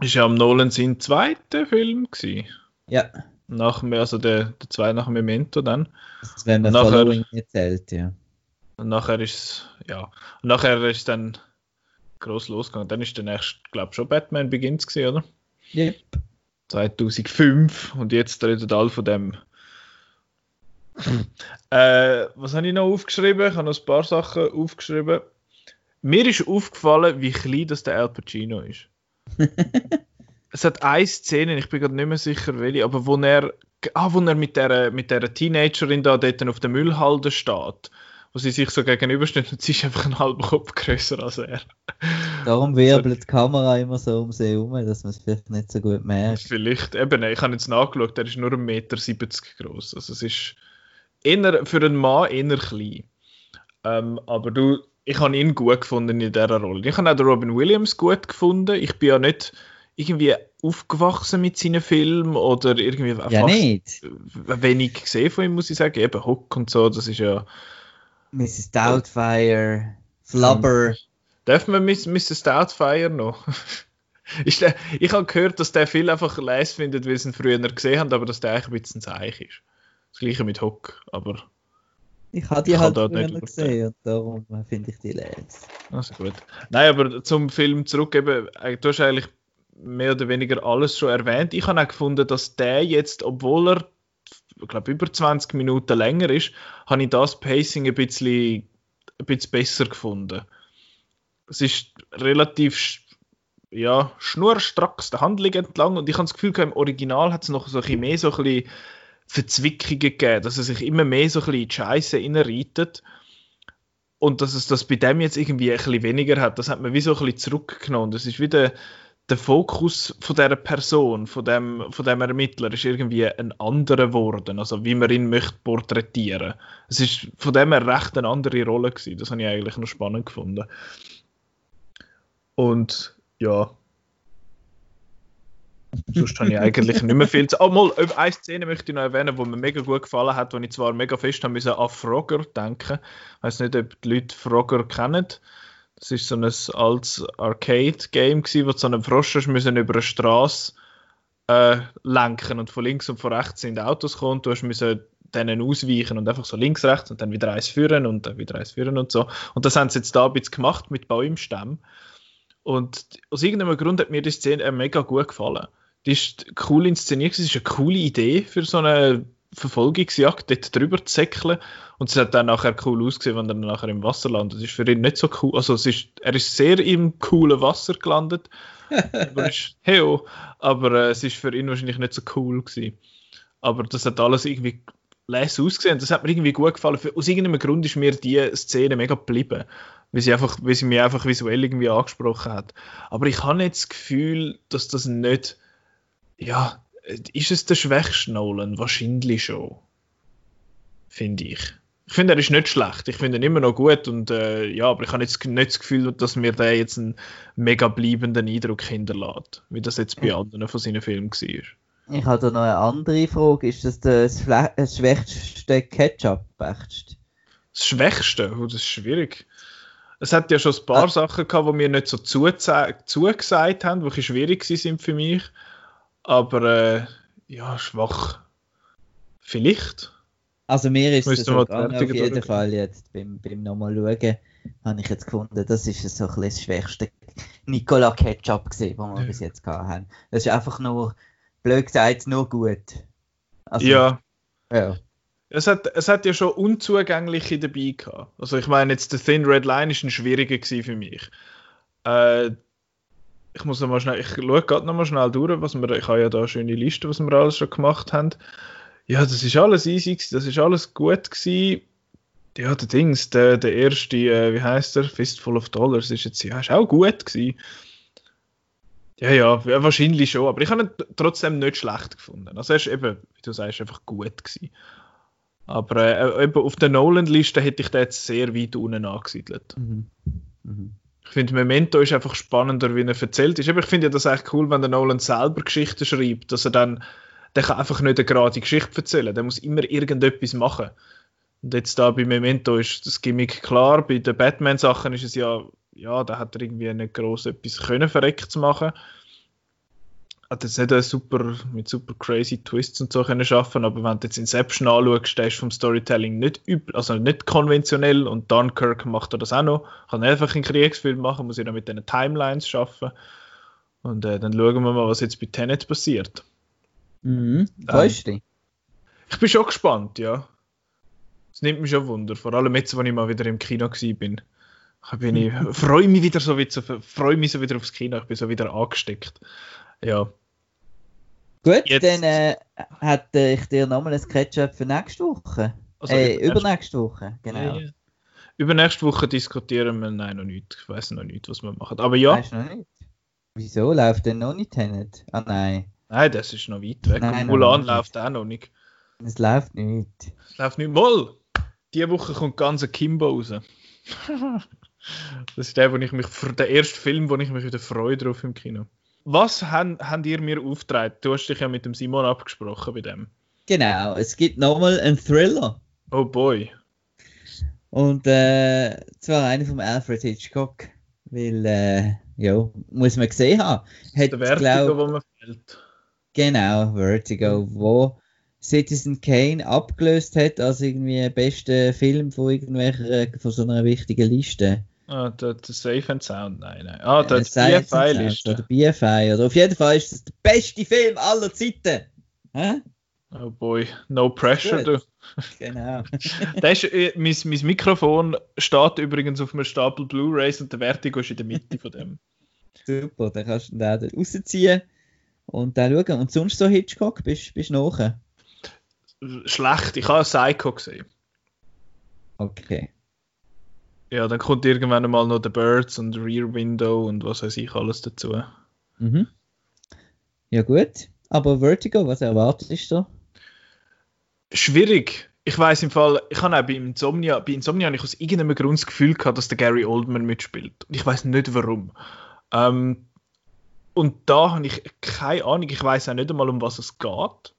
Ist ja am Nolan sein zweiter Film gewesen. Ja, Nach, also der, der zweite nach Memento dann. das man Nachher- Following erzählt, ja. Und nachher ist es, ja, und nachher ist dann groß losgegangen. Dann ist der nächste, glaube ich, schon Batman Begins gewesen, oder? Yep. 2005 und jetzt redet alle von dem. äh, was habe ich noch aufgeschrieben? Ich habe noch ein paar Sachen aufgeschrieben. Mir ist aufgefallen, wie klein das der Al Pacino ist. es hat eine Szene, ich bin gerade nicht mehr sicher, welche, aber wo er, ah, wo er mit der, mit der Teenagerin da dort auf der Müllhalde steht, wo sie sich so gegenübersteht und sie ist einfach einen halben Kopf größer als er. Darum wirbelt die Kamera immer so um sie herum, dass man es vielleicht nicht so gut merkt. Vielleicht, eben, ich habe jetzt nachgeschaut, der ist nur 1,70 Meter groß. Also es ist eher, für einen Mann eher klein. Ähm, aber du, ich habe ihn gut gefunden in dieser Rolle. Ich habe auch Robin Williams gut gefunden. Ich bin ja nicht irgendwie aufgewachsen mit seinen Filmen oder irgendwie Ja, fast nicht. wenig gesehen von ihm, muss ich sagen. Eben Hook und so, das ist ja... Mrs. Doubtfire, Flubber. Man Miss- Mrs. Doubtfire noch? der, ich habe gehört, dass der viel einfach leise findet, weil sie ihn früher gesehen haben, aber dass der eigentlich ein bisschen Zeich ist. Das gleiche mit Hook, aber Ich habe die Ich halt da früher nicht gesehen und darum finde ich die les. also gut. Nein, aber zum Film zurück, eben, äh, du hast eigentlich mehr oder weniger alles schon erwähnt. Ich habe auch gefunden, dass der jetzt, obwohl er, ich glaube, über 20 Minuten länger ist, habe ich das Pacing ein bisschen, ein bisschen besser gefunden. Es ist relativ ja, schnurstracks der Handlung entlang und ich habe das Gefühl, im Original hat es noch so ein bisschen mehr so Verzwickungen gegeben, dass er sich immer mehr so ein bisschen in die Scheiße reinreitet und dass es das bei dem jetzt irgendwie ein bisschen weniger hat, das hat man wie so ein bisschen zurückgenommen. Das ist wieder der Fokus von der Person, von dem, von dem Ermittler, ist irgendwie ein anderer geworden, also wie man ihn möchte porträtieren. Es ist von dem her recht eine andere Rolle gewesen. Das habe ich eigentlich noch spannend gefunden. Und ja. Sonst habe ich eigentlich nicht mehr viel zu. Oh, mal, eine Szene möchte ich noch erwähnen, die mir mega gut gefallen hat, wo ich zwar mega fest haben müssen an Frogger denken. Ich weiß nicht, ob die Leute Frogger kennen. Das ist so ein altes Arcade-Game, wo du so einen Frosch hast müssen über eine Straße äh, lenken und von links und von rechts sind Autos gekommen und du müssen denen ausweichen und einfach so links, rechts und dann wieder eins führen und dann wieder eins führen und so. Und das haben sie jetzt da ein bisschen gemacht mit Baumstämmen. Und aus irgendeinem Grund hat mir die Szene mega gut gefallen. Die ist cool inszeniert, es ist eine coole Idee für so eine Verfolgungsjagd, dort drüber zu säckeln. Und es hat dann nachher cool ausgesehen, wenn er dann nachher im Wasser landet. Das ist für ihn nicht so cool. Also es ist, er ist sehr im coolen Wasser gelandet. aber, ist, heo, aber äh, es ist für ihn wahrscheinlich nicht so cool gewesen. Aber das hat alles irgendwie les ausgesehen. Das hat mir irgendwie gut gefallen. Für, aus irgendeinem Grund ist mir die Szene mega geblieben. Weil sie, einfach, weil sie mich einfach visuell irgendwie angesprochen hat. Aber ich habe nicht das Gefühl, dass das nicht. Ja, ist es der schwächste Nolan? Wahrscheinlich schon. Finde ich. Ich finde, er ist nicht schlecht. Ich finde ihn immer noch gut. Und, äh, ja, aber ich habe jetzt nicht das Gefühl, dass mir der jetzt einen mega bleibenden Eindruck hinterlässt. Wie das jetzt bei anderen von seinen Filmen war. Ich habe da noch eine andere Frage. Ist das das, das schwächste Ketchup? Echt? Das Schwächste? Oh, das ist schwierig. Es hat ja schon ein paar Ah. Sachen gehabt, die mir nicht so zuge- zugesagt haben, die schwierig sind für mich. Aber äh, ja, schwach. Vielleicht. Also mir ist es so gegangen, auf jeden durchgehen. Fall jetzt beim, beim nochmal schauen, habe ich jetzt gefunden, das ist so ein bisschen das schwächste Nicola Ketchup gesehen, was wir Ja. bis jetzt gehabt haben. Das ist einfach nur blöd gesagt, nur gut. Also, ja. ja. Es hat, es hat ja schon unzugängliche dabei gehabt. Also ich meine jetzt, der Thin Red Line ist ein schwieriger gewesen für mich. Äh, ich muss noch mal schnell, ich schaue gerade noch mal schnell durch, was wir, ich habe ja da eine schöne Liste, was wir alles schon gemacht haben. Ja, das ist alles easy, das ist alles gut gewesen. Ja, der Dings, der, der erste, äh, wie heißt der? Fistful of Dollars ist jetzt, ja, ist auch gut gewesen. Ja, ja, ja, wahrscheinlich schon, aber ich habe ihn trotzdem nicht schlecht gefunden. Also er ist eben, wie du sagst, einfach gut gewesen. Aber äh, eben auf der Nolan-Liste hätte ich den jetzt sehr weit unten angesiedelt. Mhm. Mhm. Ich finde, Memento ist einfach spannender, wie er erzählt ist. Aber ich finde ja das echt cool, wenn der Nolan selber Geschichten schreibt, dass er dann, der kann einfach nicht eine gerade Geschichte erzählen. Der muss immer irgendetwas machen. Und jetzt da bei Memento ist das Gimmick klar. Bei den Batman-Sachen ist es ja, ja, da hat er irgendwie nicht groß etwas können verreckt zu machen. Hat jetzt nicht super, mit super crazy Twists und so können schaffen, aber wenn du jetzt Inception anschaust, der ist vom Storytelling nicht übel, also nicht konventionell und Dunkirk macht er das auch noch. Kann einfach einen Kriegsfilm machen, muss er dann mit den Timelines schaffen. Und äh, dann schauen wir mal, was jetzt bei Tenet passiert. Mhm. Freust du dich? Ich bin schon gespannt, ja. Es nimmt mich schon Wunder, vor allem jetzt, wenn ich mal wieder im Kino bin. Ich, ich freue mich wieder so wieder, freue mich so wieder aufs Kino, ich bin so wieder angesteckt. Ja. Gut, Jetzt- dann äh, hätte ich dir nochmal ein Ketchup für nächste Woche. Also äh, übernächste- Woche, genau. Ja. Übernächste Woche diskutieren wir, nein, noch nicht. Ich weiß noch nicht, was wir machen. Aber ja, Weißt du noch nicht? Wieso läuft denn noch nicht Tenet? Ah nein, nein, das ist noch weit weg. Nein, Mulan läuft auch noch nicht. es läuft nicht. Es läuft nicht mal. Diese Woche kommt ganz ein Kimbo raus. das ist der, wo ich mich, für den ersten Film, wo ich mich wieder freue drauf im Kino. Was haben, habt ihr mir aufgetragen? Du hast dich ja mit dem Simon abgesprochen bei dem. Genau, es gibt nochmal einen Thriller. Oh boy. Und äh, zwar einer vom Alfred Hitchcock. Weil, äh, ja, muss man gesehen haben. Hat, Der Vertigo, glaub, wo man fällt. Genau, Vertigo, wo Citizen Kane abgelöst hat als irgendwie bester Film von irgendwelcher, von so einer wichtigen Liste. Ah, der, der Safe and Sound, nein, nein. Ah, der Science and BFI-Liste. Oder BFI. Oder auf jeden Fall ist das der beste Film aller Zeiten. Hä? Oh boy, no pressure, du. Gut. Genau. Das ist, äh, mein, mein Mikrofon steht übrigens auf einem Stapel Blu-Rays und der Vertigo ist in der Mitte von dem. Super, dann kannst du den dort rausziehen und dann schauen. Und sonst so Hitchcock, bist du nachher? Schlecht, ich habe Psycho gesehen. Okay. Ja, dann kommt irgendwann mal noch The Birds und Rear Window und was weiß ich alles dazu. Mhm. Ja gut, aber Vertigo, was erwartest du? Schwierig. Ich weiß im Fall, ich habe auch bei Insomnia, bei Insomnia habe ich aus irgendeinem Grund das Gefühl gehabt, dass der Gary Oldman mitspielt. Und ich weiß nicht warum. Ähm, und da habe ich keine Ahnung, ich weiß auch nicht einmal, um was es geht.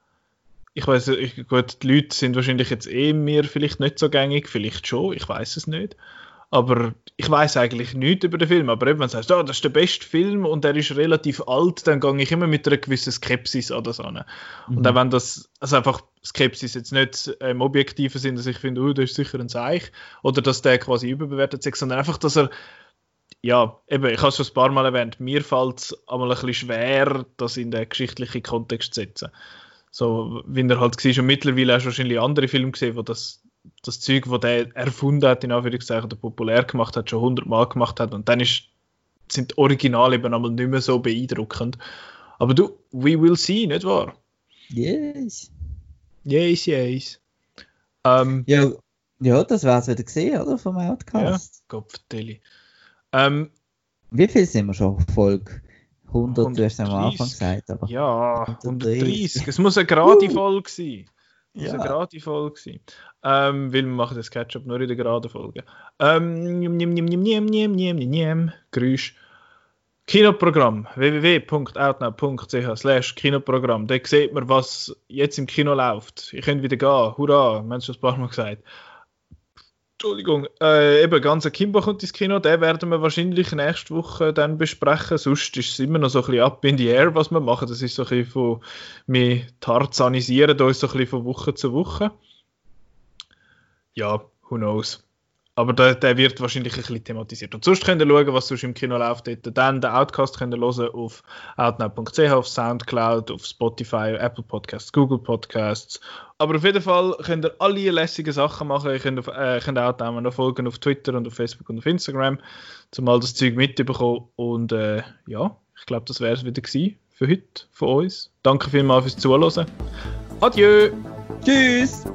Ich weiß, ich, gut, die Leute sind wahrscheinlich jetzt eh mir vielleicht nicht so gängig, vielleicht schon, ich weiß es nicht. Aber ich weiß eigentlich nichts über den Film. Aber eben, wenn du sagst, ah, das ist der beste Film und er ist relativ alt, dann gehe ich immer mit einer gewissen Skepsis an das an. Und auch wenn das, also einfach Skepsis jetzt nicht äh, im objektiven Sinn, dass ich finde, oh, das ist sicher ein Zeich, oder dass der quasi überbewertet ist, sondern einfach, dass er, ja, eben, ich habe es schon ein paar Mal erwähnt, mir fällt es einmal ein bisschen schwer, das in den geschichtlichen Kontext zu setzen. So, wie er halt war. Und mittlerweile hast du wahrscheinlich andere Filme gesehen, wo das, das Zeug, das der erfunden hat, in Anführungszeichen, oder populär gemacht hat, schon hundertmal gemacht hat. Und dann ist, sind die Originale eben einmal nicht mehr so beeindruckend. Aber du, we will see, nicht wahr? Yes. Yes, yes. Ähm, Ja, ja das war's wieder gesehen, oder? Vom Outcast. Kopfdeli. Ähm, Wie viel sind wir schon auf Folge? 100, du hast es am 130. Anfang gesagt, aber. ja, 130. 130. Es muss eine gerade Folge sein. Das war eine gerade Folge. Ähm, weil wir machen das Ketchup nur in der geraden Folge. Ähm, nimm, nimm, nimm, nimm, nimm, nimm, nimm, Geräusch. Kinoprogramm www.outnow.ch slash Kinoprogramm. Da sieht man, was jetzt im Kino läuft. Ihr könnt wieder gehen. Hurra, wir haben es schon ein paar Mal gesagt. Entschuldigung, äh, eben, ganz Kimbo kommt ins Kino, den werden wir wahrscheinlich nächste Woche dann besprechen. Sonst ist es immer noch so ein bisschen up in the air, was wir machen. Das ist so ein bisschen von, wir tarzanisieren uns so ein bisschen von Woche zu Woche. Ja, who knows. Aber der, der wird wahrscheinlich ein bisschen thematisiert. Und sonst könnt ihr schauen, was sonst im Kino läuft. Dann den Outcast könnt ihr hören auf outnow.ch, auf Soundcloud, auf Spotify, Apple Podcasts, Google Podcasts. Aber auf jeden Fall könnt ihr alle lässigen Sachen machen. Ihr könnt, auf, äh, könnt auch noch folgen auf Twitter und auf Facebook und auf Instagram, um all das Zeug mitzubekommen. Und äh, ja, ich glaube, das wäre es wieder gewesen für heute von uns. Danke vielmals fürs Zuhören. Adieu! Tschüss!